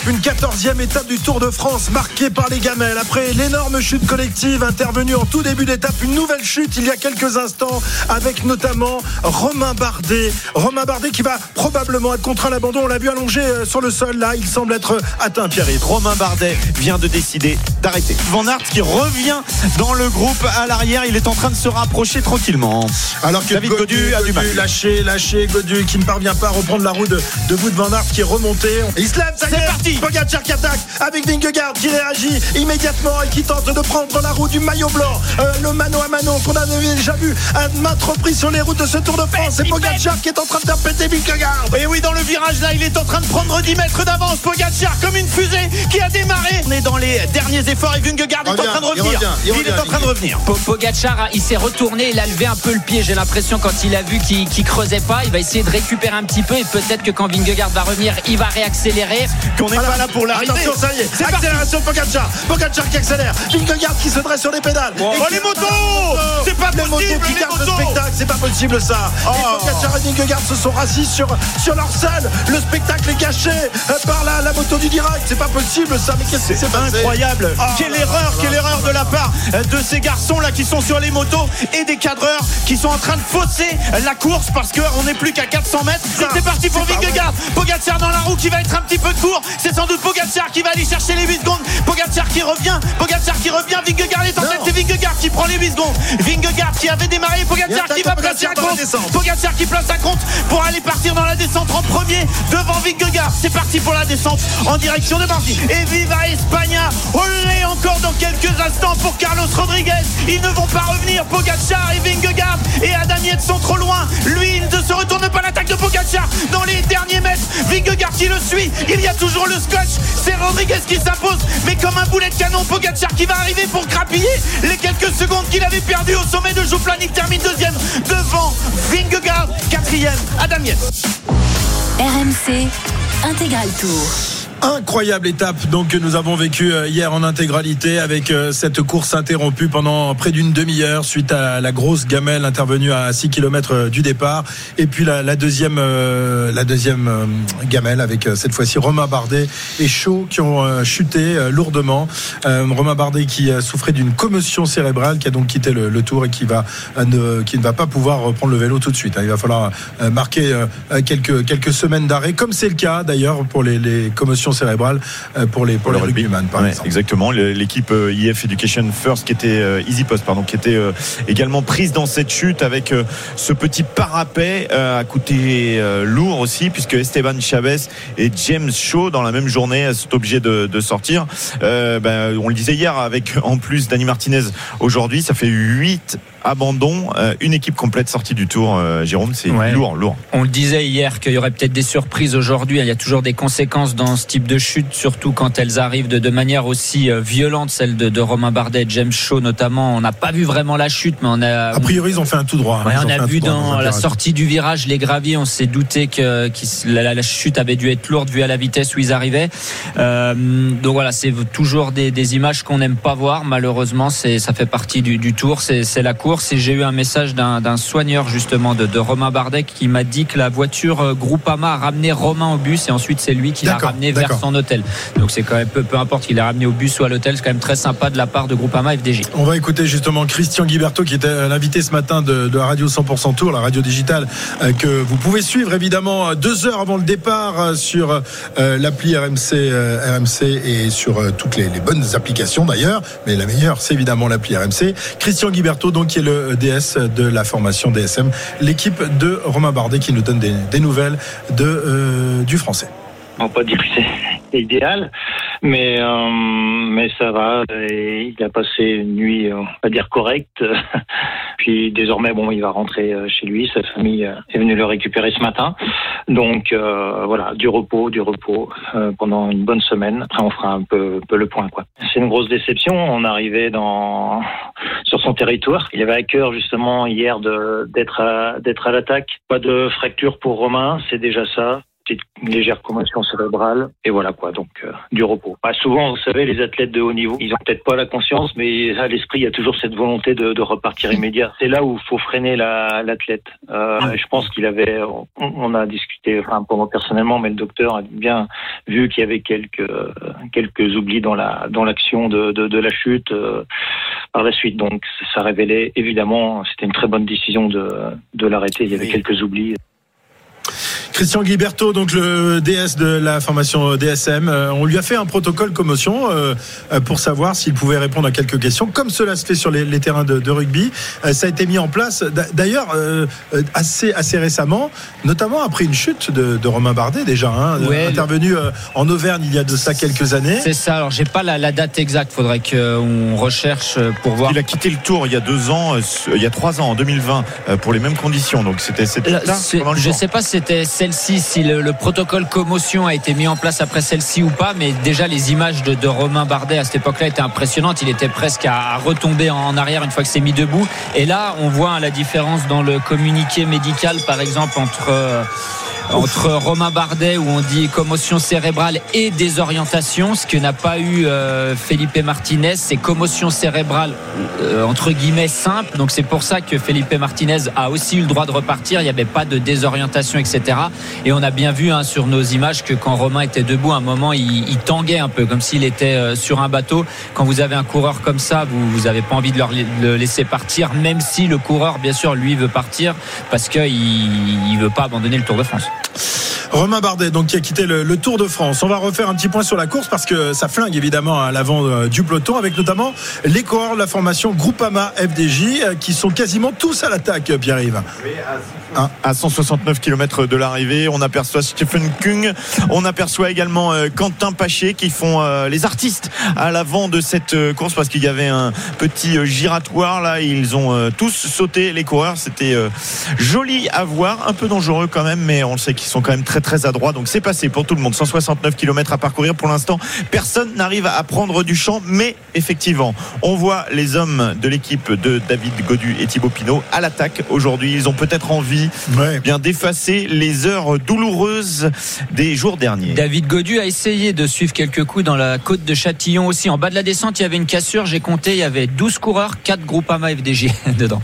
Une quatorzième étape du Tour de France marquée par les gamelles. Après l'énorme chute collective intervenue en tout début d'étape, une nouvelle chute il y a quelques instants avec notamment Romain Bardet. Romain Bardet qui va probablement être contraint à l'abandon. On l'a vu allongé euh, sur le sol là. Il semble être atteint, Pierre. Romain Bardet vient de décider d'arrêter. Van Aert qui revient dans le groupe à l'arrière. Il est en train de se rapprocher tranquillement. Alors que David Godu, a du mal. Lâché, lâché. Godu qui ne parvient pas à reprendre la roue de, de Van Aert qui est remonté. Il se lève, ça C'est parti Pogacar qui attaque avec Vingegaard qui réagit immédiatement et qui tente de prendre la roue du maillot blanc. Euh, le mano à mano qu'on a déjà vu à maintes reprises sur les routes de ce Tour de France. C'est Pogacar qui est en train de faire péter Vingegaard. Et oui, dans le virage là, il est en train de prendre 10 mètres d'avance. Pogacar comme une fusée qui a démarré. On est dans les derniers efforts et Vingegaard est en train de revenir. Il, est en train de revenir. Pogacar, il s'est retourné, il a levé un peu le pied. J'ai l'impression quand il a vu qu'il ne creusait pas, il va essayer de récupérer un petit peu et peut-être que quand Vingegaard va revenir, il va réaccélérer. Qu'on pas là pour l'arrivée. Attention, ça y est. C'est accélération Pogacar. Pogacar qui accélère. Vingegaard qui se dresse sur les pédales. Oh, les motos C'est pas les possible. Motos qui gardent le spectacle, c'est pas possible ça. Oh. Et Pogacar et Vingegaard se sont rassis sur, sur leur selle. Le spectacle est gâché euh, par la, la moto du direct. C'est pas possible ça. Mais qu'est-ce que c'est incroyable. Oh quelle erreur, quelle erreur de la part euh, de ces garçons là qui sont sur les motos et des cadreurs qui sont en train de fausser la course parce qu'on n'est plus qu'à 400 mètres. C'est parti pour Vingegaard. Pogacar dans la roue qui va être un petit peu court. C'est sans doute Pogacar qui va aller chercher les 8 secondes. Pogacar qui revient. Pogacar qui revient. Vingegaard est en tête. C'est Vingegaard qui prend les 8 secondes. Vingegaard qui avait démarré. Pogacar qui va placer un compte. Pogacar qui place un compte pour aller partir dans la descente en premier devant Vingegaard. C'est parti pour la descente en direction de Marty. Et viva Espagna. Olé encore dans quelques instants pour Carlos Rodriguez. Ils ne vont pas revenir. Pogacar et Vingegaard et Adam Yates sont trop loin. Lui, il ne se retourne pas l'attaque de Pogacar dans les derniers mètres. Vingegaard qui le suit. Il y a toujours le scotch. C'est Rodriguez qui s'impose, mais comme un boulet de canon, Pogacar qui va arriver pour grappiller les quelques secondes qu'il avait perdu au sommet de Jouplanik termine deuxième devant Vingegaard, quatrième, Adam RMC Intégral Tour. Incroyable étape donc que nous avons vécue euh, hier en intégralité avec euh, cette course interrompue pendant près d'une demi-heure suite à la grosse gamelle intervenue à 6 km euh, du départ et puis la, deuxième la deuxième gamelle avec cette fois-ci Romain Bardet et Chaud qui ont chuté lourdement Romain Bardet qui souffrait d'une commotion cérébrale qui a donc quitté le, tour et qui va ne, qui ne va pas pouvoir reprendre le vélo tout de suite hein. il va falloir marquer quelques semaines d'arrêt comme c'est le cas d'ailleurs pour les commotions commotion cérébrale pour les pour, les rugbyman par exemple. Exactement, l'équipe IF Education First qui était Easy Post pardon qui était également prise dans cette chute avec ce petit parapet a coûté lourd aussi puisque Esteban Chavez et James Shaw dans la même journée sont obligés de, de sortir. Ben, on le disait hier avec en plus Dani Martinez aujourd'hui, ça fait 8 abandons, euh, une équipe complète sortie du tour. Euh, Jérôme, c'est lourd, lourd. On le disait hier qu'il y aurait peut-être des surprises aujourd'hui. Il y a toujours des conséquences dans ce type de chute, surtout quand elles arrivent de, de manière aussi euh, violente, celle de, de Romain Bardet, James Shaw notamment. On n'a pas vu vraiment la chute, mais on a. A priori, ils ont fait un tout droit. Hein. on a vu dans, la sortie du virage, les graviers, on s'est douté que, la, chute avait dû être lourde vu à la vitesse où ils arrivaient. donc voilà, c'est toujours des, des images qu'on n'aime pas voir. Malheureusement, c'est ça fait partie du, du tour. C'est la course et j'ai eu un message d'un soigneur justement de, Romain Bardet qui m'a dit que la voiture euh, Groupama a ramené Romain au bus et ensuite c'est lui qui l'a ramené vers son hôtel. Donc c'est quand même peu, peu importe qu'il l'a ramené au bus ou à l'hôtel, c'est quand même très sympa de la part de Groupama FDJ. On va écouter justement Christian Guiberto qui était l'invité ce matin de, la radio 100% Tour, la radio digitale euh, que vous pouvez suivre évidemment deux heures avant le départ euh, sur l'appli RMC, RMC et sur toutes les, les bonnes applications d'ailleurs, mais la meilleure c'est évidemment l'appli RMC. Christian Guiberto donc qui est le DS de la formation DSM, l'équipe de Romain Bardet qui nous donne des, nouvelles euh, du français. On pas dire idéal, mais euh, mais ça va. il a passé une nuit, on va dire correcte. Puis désormais, bon, il va rentrer euh, chez lui. Sa famille est venue le récupérer ce matin. Donc voilà, du repos, du repos pendant une bonne semaine. Après, on fera un peu, peu le point, quoi. C'est une grosse déception. On arrivait dans sur son territoire. Il avait à cœur justement hier d'être à, d'être à l'attaque. Pas de fracture pour Romain, c'est déjà ça une légère commotion cérébrale et voilà quoi donc euh, du repos. Souvent vous savez les athlètes de haut niveau ils ont peut-être pas la conscience mais à l'esprit il y a toujours cette volonté de, de repartir immédiat. C'est là où il faut freiner l'athlète. Euh, je pense qu'il avait on, a discuté enfin pour moi personnellement mais le docteur a bien vu qu'il y avait quelques quelques oublis dans la dans l'action de, de, de, la chute euh, par la suite donc ça révélait évidemment c'était une très bonne décision de de l'arrêter il y avait quelques oublis. Christian Guiberto, donc le DS de la formation DSM, euh, on lui a fait un protocole commotion euh, euh, pour savoir s'il pouvait répondre à quelques questions, comme cela se fait sur les, terrains de, rugby. ça a été mis en place, d'ailleurs, assez, assez récemment, notamment après une chute de, Romain Bardet, déjà, hein, intervenu en Auvergne il y a de ça quelques années. C'est ça, alors j'ai pas la, date exacte, faudrait qu'on recherche pour voir. Il a quitté le tour il y a deux ans, il y a trois ans, en 2020, pour les mêmes conditions, donc c'était Je sais pas si c'était si le, protocole commotion a été mis en place après celle-ci ou pas, mais déjà les images de, Romain Bardet à cette époque-là étaient impressionnantes. Il était presque à, retomber en, arrière une fois que c'est mis debout. Et là, on voit la différence dans le communiqué médical, par exemple, entre euh, entre Romain Bardet où on dit commotion cérébrale et désorientation, ce que n'a pas eu euh, Felipe Martinez, c'est commotion cérébrale euh, entre guillemets simple. Donc c'est pour ça que Felipe Martinez a aussi eu le droit de repartir. Il n'y avait pas de désorientation, etc. Et on a bien vu hein, sur nos images que quand Romain était debout, à un moment il, il tanguait un peu, comme s'il était euh, sur un bateau. Quand vous avez un coureur comme ça, vous vous avez pas envie de le laisser partir, même si le coureur, bien sûr, lui veut partir parce qu'il il veut pas abandonner le Tour de France. Romain Bardet, donc qui a quitté le, Tour de France. On va refaire un petit point sur la course parce que ça flingue évidemment à l'avant euh, du peloton, avec notamment les coureurs de la formation Groupama FDJ euh, qui sont quasiment tous à l'attaque, Pierre-Yves. à 169 km de l'arrivée, on aperçoit Stephen Kung, on aperçoit également euh, Quentin Paché qui font les artistes à l'avant de cette course parce qu'il y avait un petit giratoire là, ils ont tous sauté les coureurs, c'était joli à voir, un peu dangereux quand même, mais on sait qu'ils sont quand même très très adroits. Donc c'est passé pour tout le monde. 169 km à parcourir pour l'instant. Personne n'arrive à prendre du champ, mais effectivement, on voit les hommes de l'équipe de David Godu et Thibaut Pinot à l'attaque aujourd'hui. Ils ont peut-être envie bien d'effacer les heures douloureuses des jours derniers. David Godu a essayé de suivre quelques coups dans la côte de Châtillon aussi. En bas de la descente, il y avait une cassure. J'ai compté, il y avait 12 coureurs, 4 groupes AMA FDG dedans.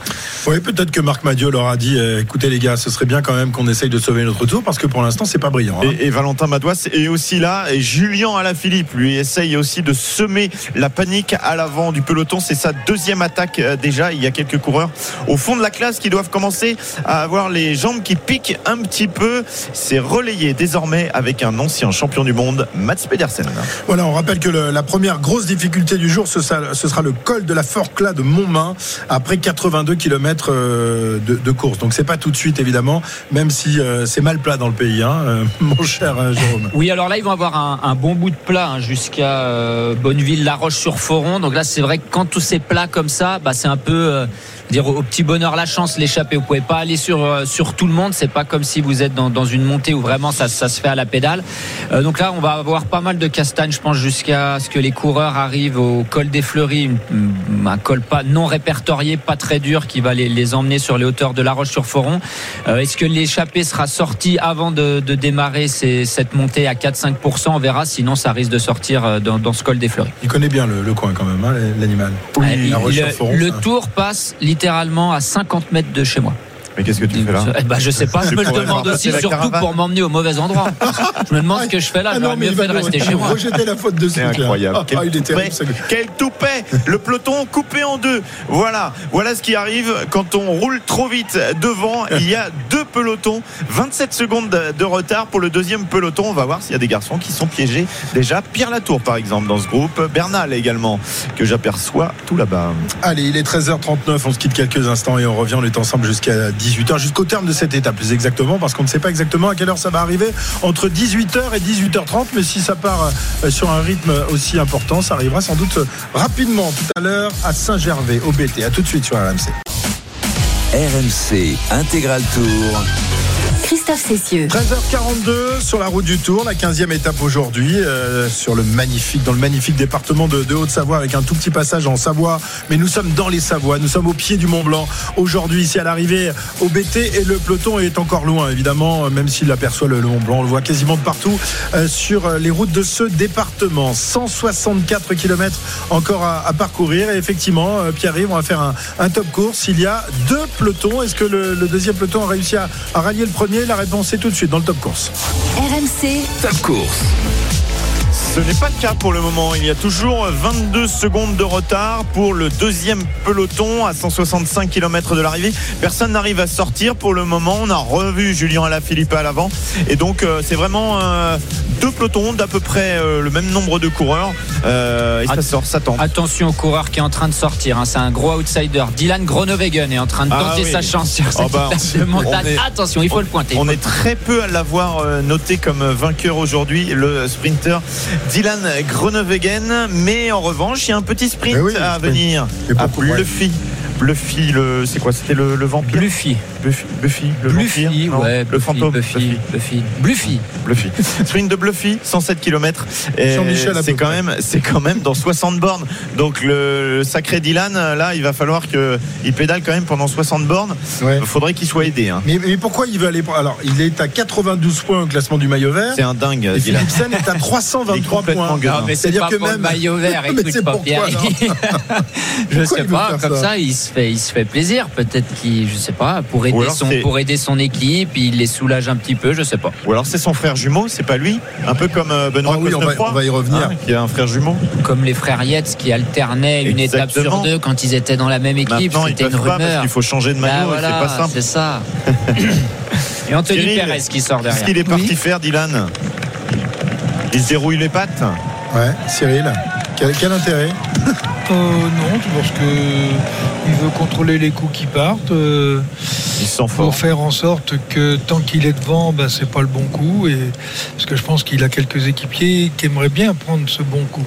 Oui, peut-être que Marc Madiot leur a dit euh, écoutez les gars, ce serait bien quand même qu'on essaye de sauver notre tour parce que pour l'instant c'est pas brillant. Hein. Et, Valentin Madouas est aussi là et Julien Alaphilippe lui essaye aussi de semer la panique à l'avant du peloton. C'est sa deuxième attaque euh, déjà. Il y a quelques coureurs au fond de la classe qui doivent commencer à avoir les jambes qui piquent un petit peu. C'est relayé désormais avec un ancien champion du monde, Mats Pedersen. Voilà, on rappelle que la première grosse difficulté du jour, ce sera, le col de la Forclaz de Montmain après 82 km euh, de, course. Donc c'est pas tout de suite évidemment, même si euh, c'est mal plat dans le pays, hein, euh, mon cher Jérôme. Oui, alors là ils vont avoir un, bon bout de plat hein, jusqu'à Bonneville, La Roche-sur-Foron. Donc là c'est vrai que quand tous ces plats comme ça, bah, c'est un peu dire au petit bonheur la chance l'échapper. Vous pouvez pas aller sur euh, sur tout le monde. C'est pas comme si vous êtes dans, dans une montée où vraiment ça, ça se fait à la pédale. Euh, donc là, on va avoir pas mal de castagnes, je pense, jusqu'à ce que les coureurs arrivent au col des Fleuries, un col pas non répertorié, pas très dur, qui va les, les emmener sur les hauteurs de La Roche-sur-Foron. Euh, est-ce que l'échappée sera sortie avant de, de démarrer ces, cette montée à 4-5% On verra. Sinon, ça risque de sortir dans, dans ce col des Fleuries. Il connaît bien le, le coin quand même, hein, l'animal. Oui, le, le tour passe littéralement à 50 mètres de chez moi. Mais qu'est-ce que tu fais là eh ben, Je sais pas, je me le demande aussi, surtout pour m'emmener au mauvais endroit. je me demande ce que je fais là, ah j'aurais mieux fait de rester chez moi. Rejeter la faute de C'est incroyable. Ah, quel, toupet, quel toupet Le peloton coupé en deux. Voilà, voilà ce qui arrive quand on roule trop vite devant. Il y a deux pelotons, 27 secondes de retard pour le deuxième peloton. On va voir s'il y a des garçons qui sont piégés. Déjà, Pierre Latour par exemple dans ce groupe, Bernal également, que j'aperçois tout là-bas. Allez, il est 13h39, on se quitte quelques instants et on revient, on est ensemble jusqu'à 18h jusqu'au terme de cette étape, plus exactement, parce qu'on ne sait pas exactement à quelle heure ça va arriver entre 18h et 18h30. Mais si ça part euh, sur un rythme aussi important, ça arrivera sans doute rapidement tout à l'heure à Saint-Gervais, au BT. À tout de suite sur RMC. RMC Intégral Tour. Christophe Cessieux. 13h42 sur la route du Tour, la 15e étape aujourd'hui, euh, sur le magnifique, dans le magnifique département de, Haute-Savoie, avec un tout petit passage en Savoie. Mais nous sommes dans les Savoies, nous sommes au pied du Mont Blanc. Aujourd'hui, ici à l'arrivée au BT, et le peloton est encore loin, évidemment, même s'il aperçoit le, Mont Blanc. On le voit quasiment de partout euh, sur les routes de ce département. 164 km encore à, parcourir. Et effectivement, euh, Pierre-Yves, on va faire un, top course. Il y a deux pelotons. Est-ce que le, deuxième peloton a réussi à rallier le premier la réponse est tout de suite dans le top course. RMC. Top course. Ce n'est pas le cas pour le moment. Il y a toujours 22 secondes de retard pour le deuxième peloton à 165 km de l'arrivée. Personne n'arrive à sortir pour le moment. On a revu Julien Alaphilippe à l'avant. Et donc, euh, c'est vraiment euh, deux pelotons d'à peu près euh, le même nombre de coureurs. et ça sort, ça tente. Attention au coureur qui est en train de sortir. Hein. C'est un gros outsider. Dylan Groenewegen est en train de ah tenter sa chance sur cette oh bah, montagne. Attention, il faut le pointer. On est très peu à l'avoir noté comme vainqueur aujourd'hui, le sprinter Dylan Groenewegen. Mais en revanche, il y a un petit sprint eh à venir. À Bluffy. Bluffy, le, c'est quoi C'était le, le vampire? Bluffy. Buffy, Buffy le Bluffy, ouais, le fantôme. Buffy, Buffy. Bluffy. Bluffy. Sprint de Bluffy, 107 km. C'est quand même, c'est quand même dans 60 bornes. Donc le, sacré Dylan, là, il va falloir qu'il pédale quand même pendant 60 bornes. Il faudrait qu'il soit aidé. Hein. Mais, mais, pourquoi il veut aller Alors, il est à 92 points au classement du maillot vert. C'est un dingue. Et Philipsen est à 323 points. C'est-à-dire que même maillot vert. Écoute, pas Pierre. je sais pas. Comme ça, il se fait, il se fait plaisir. Peut-être qu'il, je sais pas, pourrait pour aider son équipe, il les soulage un petit peu, je sais pas. Ou alors c'est son frère jumeau, c'est pas lui Un peu comme euh, Benoît ah on, va, y revenir. Hein, qui a un frère jumeau. Comme les frères Yates qui alternaient une étape sur deux quand ils étaient dans la même équipe. C'était une rumeur. Pas parce faut changer de maillot, bah c'est pas simple. C'est ça. Et Anthony Perez qui sort derrière. Qu'est-ce qu'il est parti faire, Dylan? Il se dérouille les pattes? Ouais, Cyril. quel intérêt? Euh, non, parce que il veut contrôler les coups qui partent. Euh, pour faire en sorte que tant qu'il est devant, ben, c'est pas le bon coup. Et, parce que je pense qu'il a quelques équipiers qui aimeraient bien prendre ce bon coup.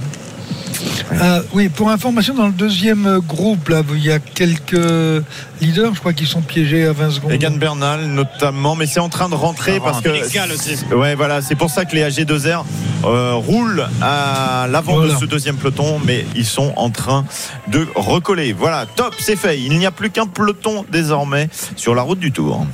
Euh, oui, pour information, dans le deuxième groupe, là, il y a quelques leaders, je crois, qui sont piégés à 20 secondes. Egan Bernal, notamment, mais c'est en train de rentrer parce que. Ouais, voilà, c'est pour ça que les AG2R roulent à l'avant de ce deuxième peloton, mais ils sont en train de recoller. Voilà, top, c'est fait. Il n'y a plus qu'un peloton désormais sur la route du Tour.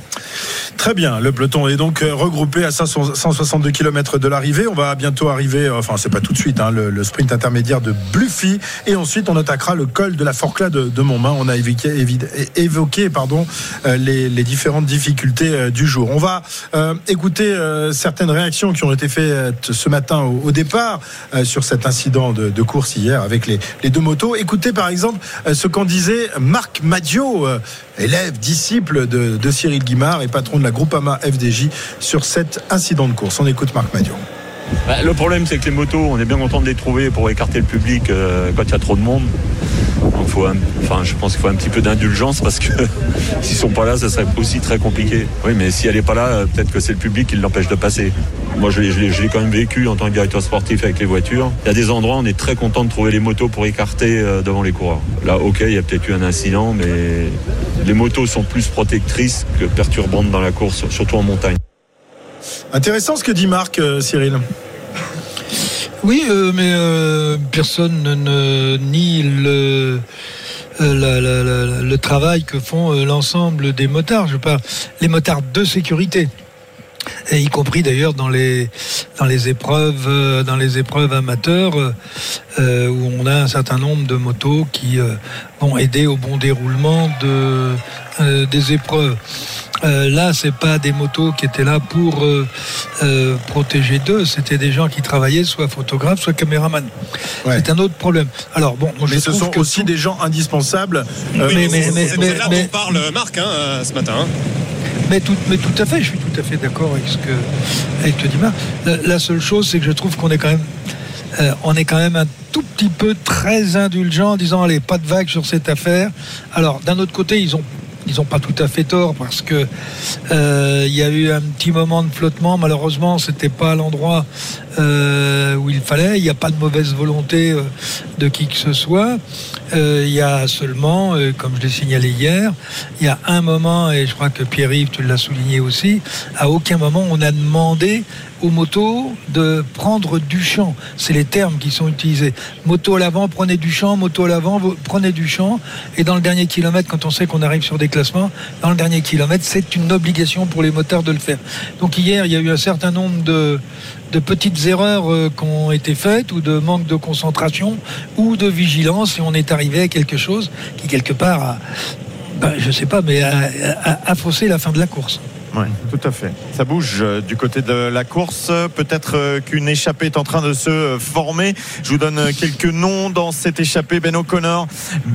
Très bien, le peloton est donc euh, regroupé à 162 km de l'arrivée. On va bientôt arriver, euh, enfin c'est pas tout de suite, hein, le, sprint intermédiaire de Bluffy. Et ensuite on attaquera le col de la Forclaz de, de Montmain. On a évoqué, pardon, euh, les, différentes difficultés du jour. On va écouter certaines réactions qui ont été faites ce matin au, départ sur cet incident de, course hier avec les, deux motos. Écoutez par exemple ce qu'en disait Marc Madio élève, disciple de, Cyril Guimard et patron de la Groupama FDJ sur cet incident de course. On écoute Marc Madion. Bah, le problème, c'est que les motos, on est bien content de les trouver pour écarter le public euh, quand il y a trop de monde. Donc, faut enfin, je pense qu'il faut un petit peu d'indulgence parce que s'ils sont pas là, ça serait aussi très compliqué. Oui, mais si elle n'est pas là, euh, peut-être que c'est le public qui l'empêche de passer. Moi, je l'ai quand même vécu en tant que directeur sportif avec les voitures. Il y a des endroits où on est très content de trouver les motos pour écarter euh, devant les coureurs. Là, ok, il y a peut-être eu un incident, mais les motos sont plus protectrices que perturbantes dans la course, surtout en montagne. Intéressant ce que dit Marc, euh, Cyril. Oui, euh, mais personne ne nie le, travail que font l'ensemble des motards. Je parle les motards de sécurité y compris d'ailleurs dans les dans les épreuves euh, dans les épreuves amateurs euh, où on a un certain nombre de motos qui euh, vont aider au bon déroulement de des épreuves. Là, c'est pas des motos qui étaient là pour protéger d'eux, c'était des gens qui travaillaient soit photographes, soit caméramans. C'est un autre problème. Alors bon, mais ce sont aussi des gens indispensables. mais, mais, mais, là dont parle Marc hein, ce matin. Hein. Mais tout, mais tout à fait, je suis tout à fait d'accord avec ce que avec te La, la seule chose, c'est que je trouve qu'on est quand même euh, on est quand même un tout petit peu très indulgent en disant allez pas de vague sur cette affaire. Alors d'un autre côté ils ont ils n'ont pas tout à fait tort parce que euh, y a eu un petit moment de flottement. Malheureusement, c'était pas l'endroit euh, où il fallait. Il n'y a pas de mauvaise volonté euh, de qui que ce soit. Il y a seulement, comme je l'ai signalé hier, il y a un moment, et je crois que Pierre-Yves, tu l'as souligné aussi, à aucun moment on a demandé aux motos de prendre du champ. C'est les termes qui sont utilisés. Moto à l'avant, prenez du champ, moto à l'avant, prenez du champ. Et dans le dernier kilomètre, quand on sait qu'on arrive sur des classements, dans le dernier kilomètre, c'est une obligation pour les motards de le faire. Donc hier, il y a eu un certain nombre de, petites erreurs euh, qui ont été faites ou de manque de concentration ou de vigilance et on est arrivé à quelque chose qui quelque part a, ben, je sais pas, mais a faussé la fin de la course. Oui, tout à fait. Ça bouge euh, du côté de la course. Peut-être euh, qu'une échappée est en train de se euh, former. Je vous donne quelques noms dans cette échappée. Ben O'Connor,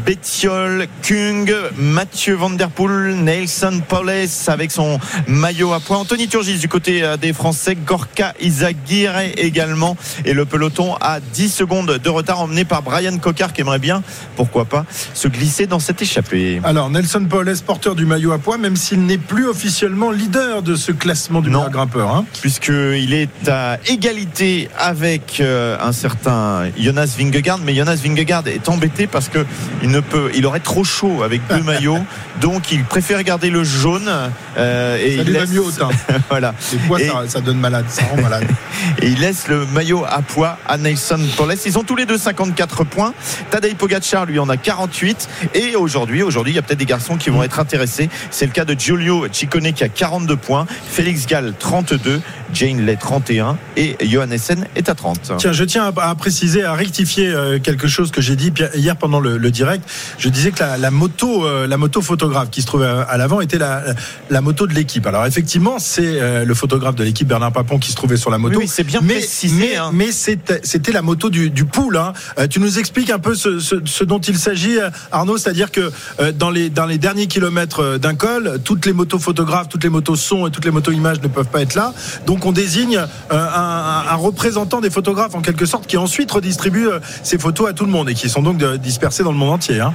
Bettiol, Kung, Mathieu Van Der Poel, Nelson Paules avec son maillot à poids. Anthony Turgis du côté des Français. Gorka Izagirre également. Et le peloton à 10 secondes de retard emmené par Brian Cocard qui aimerait bien, pourquoi pas, se glisser dans cette échappée. Alors Nelson Paules, porteur du maillot à poids, même s'il n'est plus officiellement leader de ce classement du meilleur grimpeur. Hein. Puisqu'il est à égalité avec euh, un certain Jonas Vingegaard. Mais Jonas Vingegaard est embêté parce que il ne peut, il aurait trop chaud avec deux maillots. Donc il préfère garder le jaune. Euh, et ça il laisse... mieux au teint. voilà. Les poids, ça, donne malade, ça rend malade. et il laisse le maillot à poids à Nelson Paules. Ils ont tous les deux 54 points. Tadej Pogacar, lui, en a 48. Et aujourd'hui, aujourd'hui, il y a peut-être des garçons qui vont être intéressés. C'est le cas de Giulio Ciccone qui a 40 de points. Félix Gall 32, Jane Lay 31 et Johan Essen est à 30. Tiens, je tiens à, préciser, à rectifier euh, quelque chose que j'ai dit hier pendant le, direct. Je disais que la, moto, euh, la moto photographe qui se trouvait à, l'avant était la, la moto de l'équipe. Alors effectivement, c'est euh, le photographe de l'équipe Bernard Papon qui se trouvait sur la moto. Oui, c'est bien mais, précisé. Hein. Mais, c'était la moto du, du pool. Hein. tu nous expliques un peu ce, ce, dont il s'agit, Arnaud, c'est-à-dire que dans les dans les derniers kilomètres d'un col, toutes les motos photographes, toutes les motos son et toutes les motos images ne peuvent pas être là. Donc on désigne euh, un, représentant des photographes en quelque sorte qui ensuite redistribue euh, ces photos à tout le monde et qui sont donc dispersées dans le monde entier. Hein.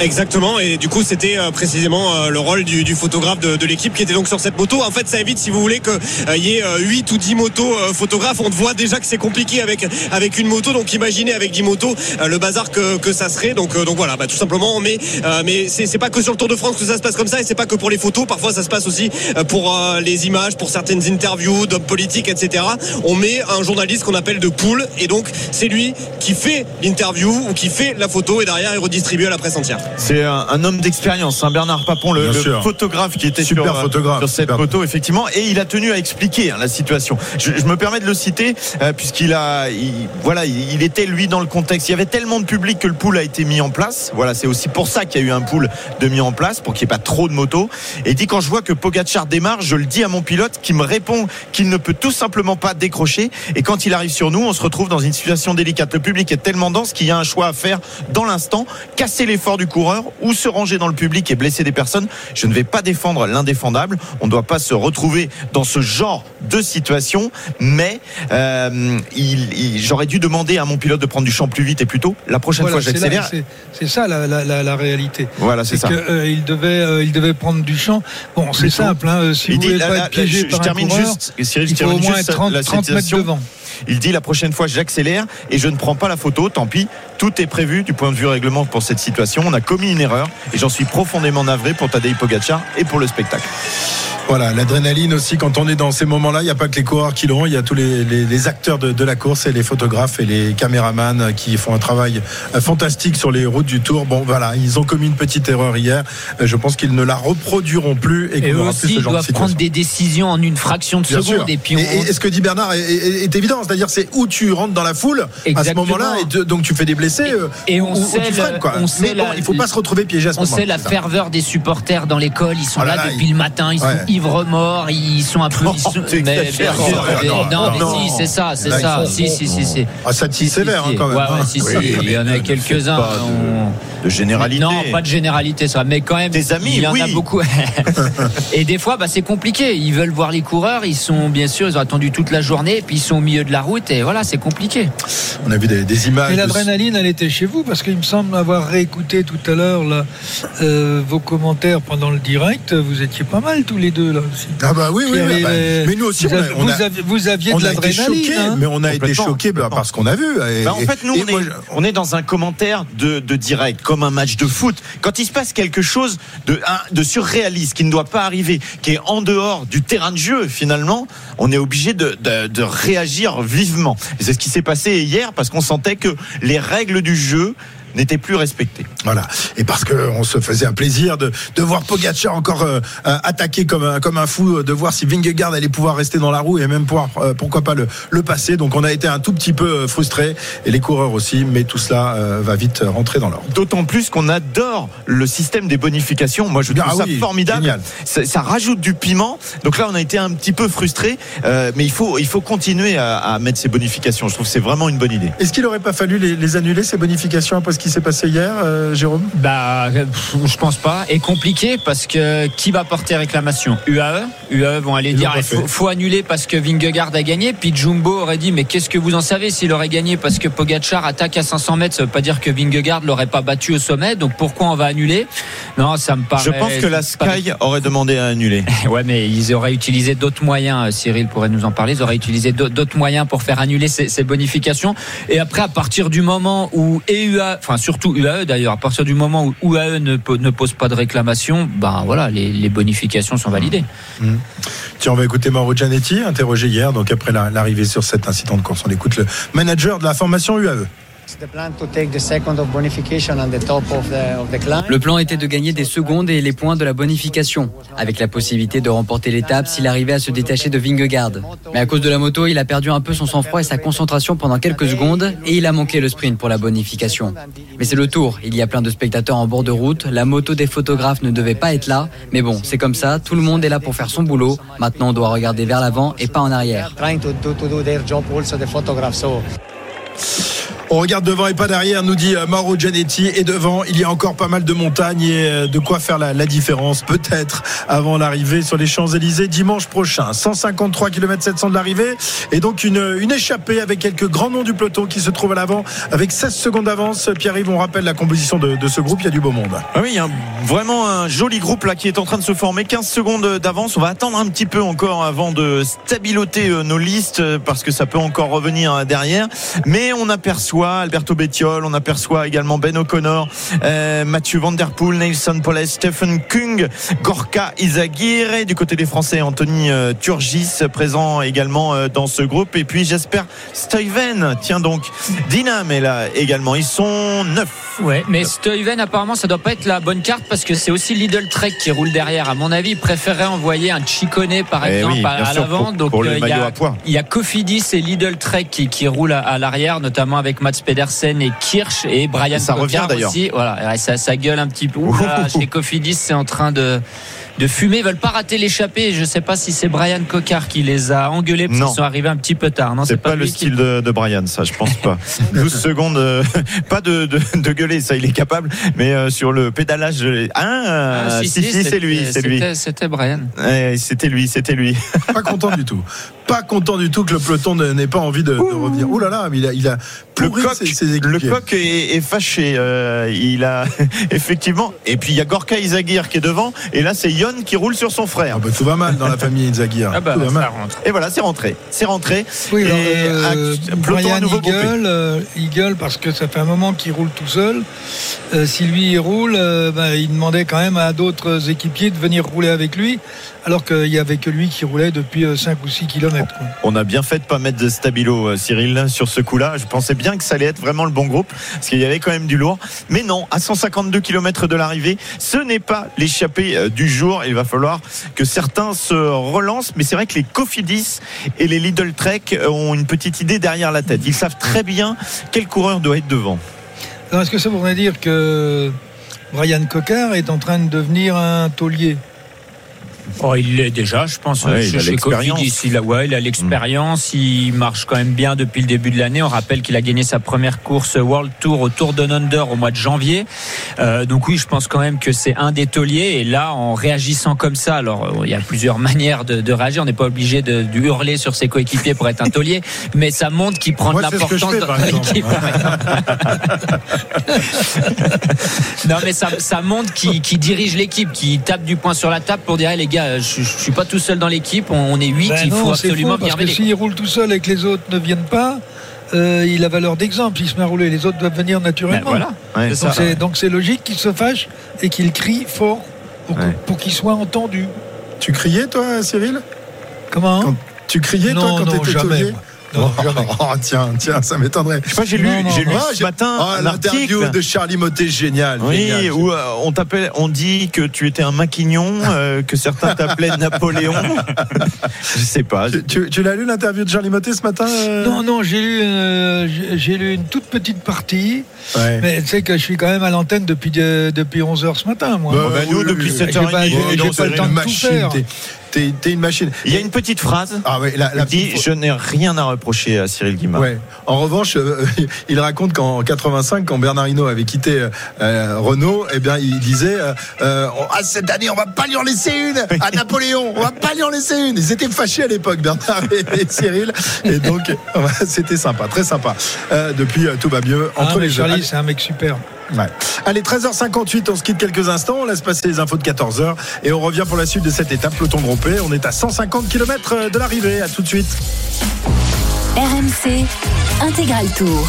Exactement, et du coup c'était euh, précisément euh, le rôle du, du photographe de, de l'équipe qui était donc sur cette moto. En fait, ça évite, si vous voulez, qu'il y ait 8 ou 10 motos photographes. On voit déjà que c'est compliqué avec avec une moto, donc imaginez avec 10 motos le bazar que, que ça serait. Donc donc voilà, bah, tout simplement. Mais mais c'est pas que sur le Tour de France que ça se passe comme ça, et c'est pas que pour les photos. Parfois, ça se passe aussi pour les images, pour certaines interviews d'hommes politiques, etc. On met un journaliste qu'on appelle de poule, et donc c'est lui qui fait l'interview ou qui fait la photo, et derrière il redistribue à la presse entière. C'est un, homme d'expérience, hein, Bernard Papon, le, photographe qui était Super sur, euh, photographe, sur cette photo, effectivement, et il a tenu à expliquer hein, la situation. Je, me permets de le citer euh, puisqu'il a, voilà, il, était lui dans le contexte. Il y avait tellement de public que le pool a été mis en place. Voilà, c'est aussi pour ça qu'il y a eu un pool de mis en place pour qu'il n'y ait pas trop de motos. Et il dit quand je vois que Pogacar démarre, je le dis à mon pilote qui me répond qu'il ne peut tout simplement pas décrocher. Et quand il arrive sur nous, on se retrouve dans une situation délicate. Le public est tellement dense qu'il y a un choix à faire dans l'instant, casser l'effort du coureur ou se ranger dans le public et blesser des personnes. Je ne vais pas défendre l'indéfendable. On ne doit pas se retrouver dans ce genre de situation. Mais euh, j'aurais dû demander à mon pilote de prendre du champ plus vite et plus tôt. La prochaine fois, j'accélère. C'est ça la, réalité. Voilà, c'est ça. Euh, il devait, euh, il devait prendre du champ. Bon, c'est simple. Hein, si il vous dit, pas être piégé je, par termine juste, il faut au moins être 30, 30 mètres devant. Il dit la prochaine fois j'accélère et je ne prends pas la photo, tant pis. Tout est prévu du point de vue règlement pour cette situation. On a commis une erreur et j'en suis profondément navré pour Tadej Pogacar et pour le spectacle. Voilà, l'adrénaline aussi, quand on est dans ces moments-là, il n'y a pas que les coureurs qui l'ont, il y a tous les, acteurs de, la course et les photographes et les caméramans qui font un travail euh, fantastique sur les routes du Tour. Bon, voilà, ils ont commis une petite erreur hier. Euh, je pense qu'ils ne la reproduiront plus et, eux aussi, ils doivent prendre des décisions en une fraction de seconde. Et, puis et, ce que dit Bernard est, évident, c'est-à-dire c'est où tu rentres dans la foule à ce moment-là et donc tu fais des blessés et, euh, on sait On sait il faut pas se retrouver piégé à ce moment-là. On sait la ferveur des supporters dans l'école, ils sont oh là, depuis le matin, ils sont remords, ils sont un peu. Non, mais, non, mais si, c'est ça, c'est ça. Si, si, si, si. Ah, ça tire sévère hein, quand même. Si. Il y en a quelques-uns. De généralité. Non, pas de généralité, ça. Mais quand même, des amis, il y en a beaucoup. et des fois, bah, c'est compliqué. Ils veulent voir les coureurs. Ils sont, bien sûr, ils ont attendu toute la journée. Puis ils sont au milieu de la route. Et voilà, c'est compliqué. On a vu des, images. Et l'adrénaline, elle était chez vous parce qu'il me semble avoir réécouté tout à l'heure euh, vos commentaires pendant le direct. Vous étiez pas mal tous les deux là aussi. Ah bah oui, oui. Bah, mais nous aussi, vous, aviez de l'adrénaline. Hein. mais on a été choqués bah, par ce qu'on a vu. Bah, en fait, nous, on, est, dans un commentaire de, direct, comme un match de foot. Quand il se passe quelque chose de, de surréaliste qui ne doit pas arriver, qui est en dehors du terrain de jeu, finalement, on est obligé de, de réagir vivement. C'est ce qui s'est passé hier parce qu'on sentait que les règles du jeu n'était plus respecté. Voilà. Et parce qu'on se faisait un plaisir de, de voir Pogacar encore euh, euh, attaquer comme un, comme un fou, de voir si Vingegaard allait pouvoir rester dans la roue et même pouvoir, euh, pourquoi pas le, le passer. Donc on a été un tout petit peu frustrés et les coureurs aussi, mais tout cela va vite rentrer dans l'ordre. D'autant plus qu'on adore le système des bonifications. Moi je trouve ah ça formidable. Ça, ça, rajoute du piment. Donc là on a été un petit peu frustrés, mais il faut, il faut continuer à, à, mettre ces bonifications. Je trouve que c'est vraiment une bonne idée. Est-ce qu'il n'aurait pas fallu les, les, annuler ces bonifications après ce qui s'est passé hier, euh, Jérôme? Bah, je pense pas. Et compliqué parce que qui va porter réclamation? UAE. UAE vont aller dire il faut, annuler parce que Vingegaard a gagné. Puis Jumbo aurait dit mais qu'est-ce que vous en savez s'il aurait gagné parce que Pogachar attaque à 500 mètres, ça veut pas dire que Vingegaard l'aurait pas battu au sommet. Donc pourquoi on va annuler? Non, ça me paraît. Je pense que la Sky aurait demandé à annuler. ouais, mais ils auraient utilisé d'autres moyens. Cyril pourrait nous en parler. Ils auraient utilisé d'autres moyens pour faire annuler ces, ces bonifications. Et après, à partir du moment où EUA, enfin surtout UAE d'ailleurs, à partir du moment où UAE ne, ne pose pas de réclamation, ben voilà, les, bonifications sont validées. Mmh. Tiens, on va écouter Mauro Gianetti, interrogé hier, donc après l'arrivée sur cet incident de course. On écoute le manager de la formation UAE. Le plan était de gagner des secondes et les points de la bonification, avec la possibilité de remporter l'étape s'il arrivait à se détacher de Vingegaard. Mais à cause de la moto, il a perdu un peu son sang-froid et sa concentration pendant quelques secondes et il a manqué le sprint pour la bonification. Mais c'est le tour, il y a plein de spectateurs en bord de route, la moto des photographes ne devait pas être là, mais bon, c'est comme ça, tout le monde est là pour faire son boulot, maintenant on doit regarder vers l'avant et pas en arrière. On regarde devant et pas derrière, nous dit euh, Mauro Gianetti. Et devant, il y a encore pas mal de montagnes et euh, de quoi faire la, la différence, peut-être, avant l'arrivée sur les Champs-Élysées dimanche prochain. 153 km 700 de l'arrivée. Et donc une, une échappée avec quelques grands noms du peloton qui se trouvent à l'avant avec 16 secondes d'avance. Pierre-Yves, on rappelle la composition de, de, ce groupe. Il y a du beau monde. Ah oui, il y a vraiment un joli groupe là qui est en train de se former. 15 secondes d'avance. On va attendre un petit peu encore avant de stabiloter euh, nos listes parce que ça peut encore revenir derrière. Mais on aperçoit Alberto Bettiol, on aperçoit également Ben O'Connor, euh, Mathieu Van Der Poel, Nelson Poles, Stephen Kung, Gorka Izagirre. Du côté des Français, Anthony euh, Turgis présent également euh, dans ce groupe. Et puis j'espère Stuyven. Tiens donc, Dinam est là également. Ils sont neuf. Ouais, mais Stuyven apparemment ça doit pas être la bonne carte parce que c'est aussi Lidl Trek qui roule derrière. À mon avis, il préférerait envoyer un Chicone par Eh exemple oui, à, l'avant. Donc il y a, à poids. il y a Cofidis et Lidl Trek qui, qui roulent à, à l'arrière, notamment avec Mats Pedersen et Kirsch et Brian Ça revient, d'ailleurs. aussi. Voilà, ça, ça gueule un petit peu. Là, chez Cofidis, c'est en train de de fumer, ils veulent pas rater l'échappée. Je sais pas si c'est Brian Cocard qui les a engueulés parce qu'ils sont arrivés un petit peu tard. Non, C'est pas, le qui- style de, de Brian, ça, je pense pas. 12 secondes, euh, pas de, de, de gueuler, ça, il est capable, mais euh, sur le pédalage, ah, Ah, si, si, c'est lui, c'est lui. c'était- Brian. Ouais, C'était lui, c'était lui. Pas content du tout. Pas content du tout que le peloton n'ait pas envie de, de revenir. Ouh là là, mais il a, il a Le coq, ses, ses le équipiers. coq est, est fâché. euh, il a effectivement. Et puis il y a Gorka Izagir qui est devant. Et là, c'est Yon qui roule sur son frère. Ah bah, tout va mal dans la famille Inzaghi. Ah bah, tout va ça mal. rentre. Et voilà, c'est rentré. C'est rentré. Oui, alors, et euh, à nouveau. Eagle, euh, Eagle, parce que ça fait un moment qu'il roule tout seul. Euh, si lui il roule, euh, ben, il demandait quand même à d'autres équipiers de venir rouler avec lui, alors qu'il y avait que lui qui roulait depuis 5 ou 6 kilomètres. quoi. On a bien fait de pas mettre de stabilo, euh, Cyril, sur ce coup-là. Je pensais bien que ça allait être vraiment le bon groupe, parce qu'il y avait quand même du lourd. Mais non, à 152 km de l'arrivée, ce n'est pas l'échappée du jour. Il va falloir que certains se relancent. Mais c'est vrai que les Cofidis et les Lidl Trek ont une petite idée derrière la tête. Ils savent très bien quel coureur doit être devant. Est-ce que ça voudrait dire que Brian Cocard est en train de devenir un taulier? Oh, il l'est déjà, je pense. Ouais, chez il a il a, ouais, il a l'expérience. Il marche quand même bien depuis le début de l'année. On rappelle qu'il a gagné sa première course World Tour au Tour Down Under au mois de janvier. Euh, donc oui, je pense quand même que c'est un des tauliers. Et là, en réagissant comme ça, alors euh, il y a plusieurs manières de, de réagir. On n'est pas obligé de, de hurler sur ses coéquipiers pour être un taulier, mais ça montre qu'il prend Moi, de l'importance non, mais ça, ça montre qu'il dirige l'équipe, qu'il tape du poing sur la table pour dire, les gars, je, je suis pas tout seul dans l'équipe, on, on est 8, Ben il faut non, absolument faux, parce bien que s'il roule tout seul et que les autres ne viennent pas, euh, il a valeur d'exemple. Il se met à rouler, les autres doivent venir Ben naturellement. voilà. Ouais, C'est ça. Donc c'est- Donc c'est logique qu'il se fâche et qu'il crie fort pour, que- Ouais. pour qu'il soit entendu. Tu criais, toi, Cyril? Comment? Quand- Tu criais, toi, quand non, t'étais jamais, taulier? moi. Non, jamais. Oh, tiens, tiens, ça m'étonnerait. Je sais pas, j'ai lu, j'ai lu. Ah, ce matin Ah, un l'interview de Charlie Motet, génial. Oui, génial. où euh, on t'appelle, on dit que tu étais un maquignon, euh, que certains t'appelaient Napoléon. Je sais pas. Tu, tu- tu l'as lu l'interview de Charlie Motet ce matin euh Non, non, j'ai lu, euh, j'ai- lu une toute petite partie, Ouais. mais tu sais que je suis quand même à l'antenne depuis, euh, depuis 11h ce matin, moi. Bah, bah, nous, oui, depuis oui, oui. 7h30, J'ai pas- pas le temps de tout machine. faire. T'es, une machine. Il y a une petite phrase Ah ouais, la, dit Je n'ai rien à reprocher à Cyril Guimard. Ouais. En revanche, euh, il raconte qu'en 85, quand Bernard Hinault avait quitté euh, Renault, eh bien, il disait euh, euh, ah, cette année, on va pas lui en laisser une à Napoléon. On va pas lui en laisser une. Ils étaient fâchés à l'époque, Bernard et, et Cyril. Et donc, euh, c'était sympa, très sympa. Euh, depuis, euh, tout va mieux Ah, entre mais les Charlie, Allez, c'est un mec super. Allez, 13h58, on se quitte quelques instants. On laisse passer les infos de 14h et on revient pour la suite de cette étape peloton groupé. On est à 150 km de l'arrivée. À tout de suite. RMC Intégral Tour.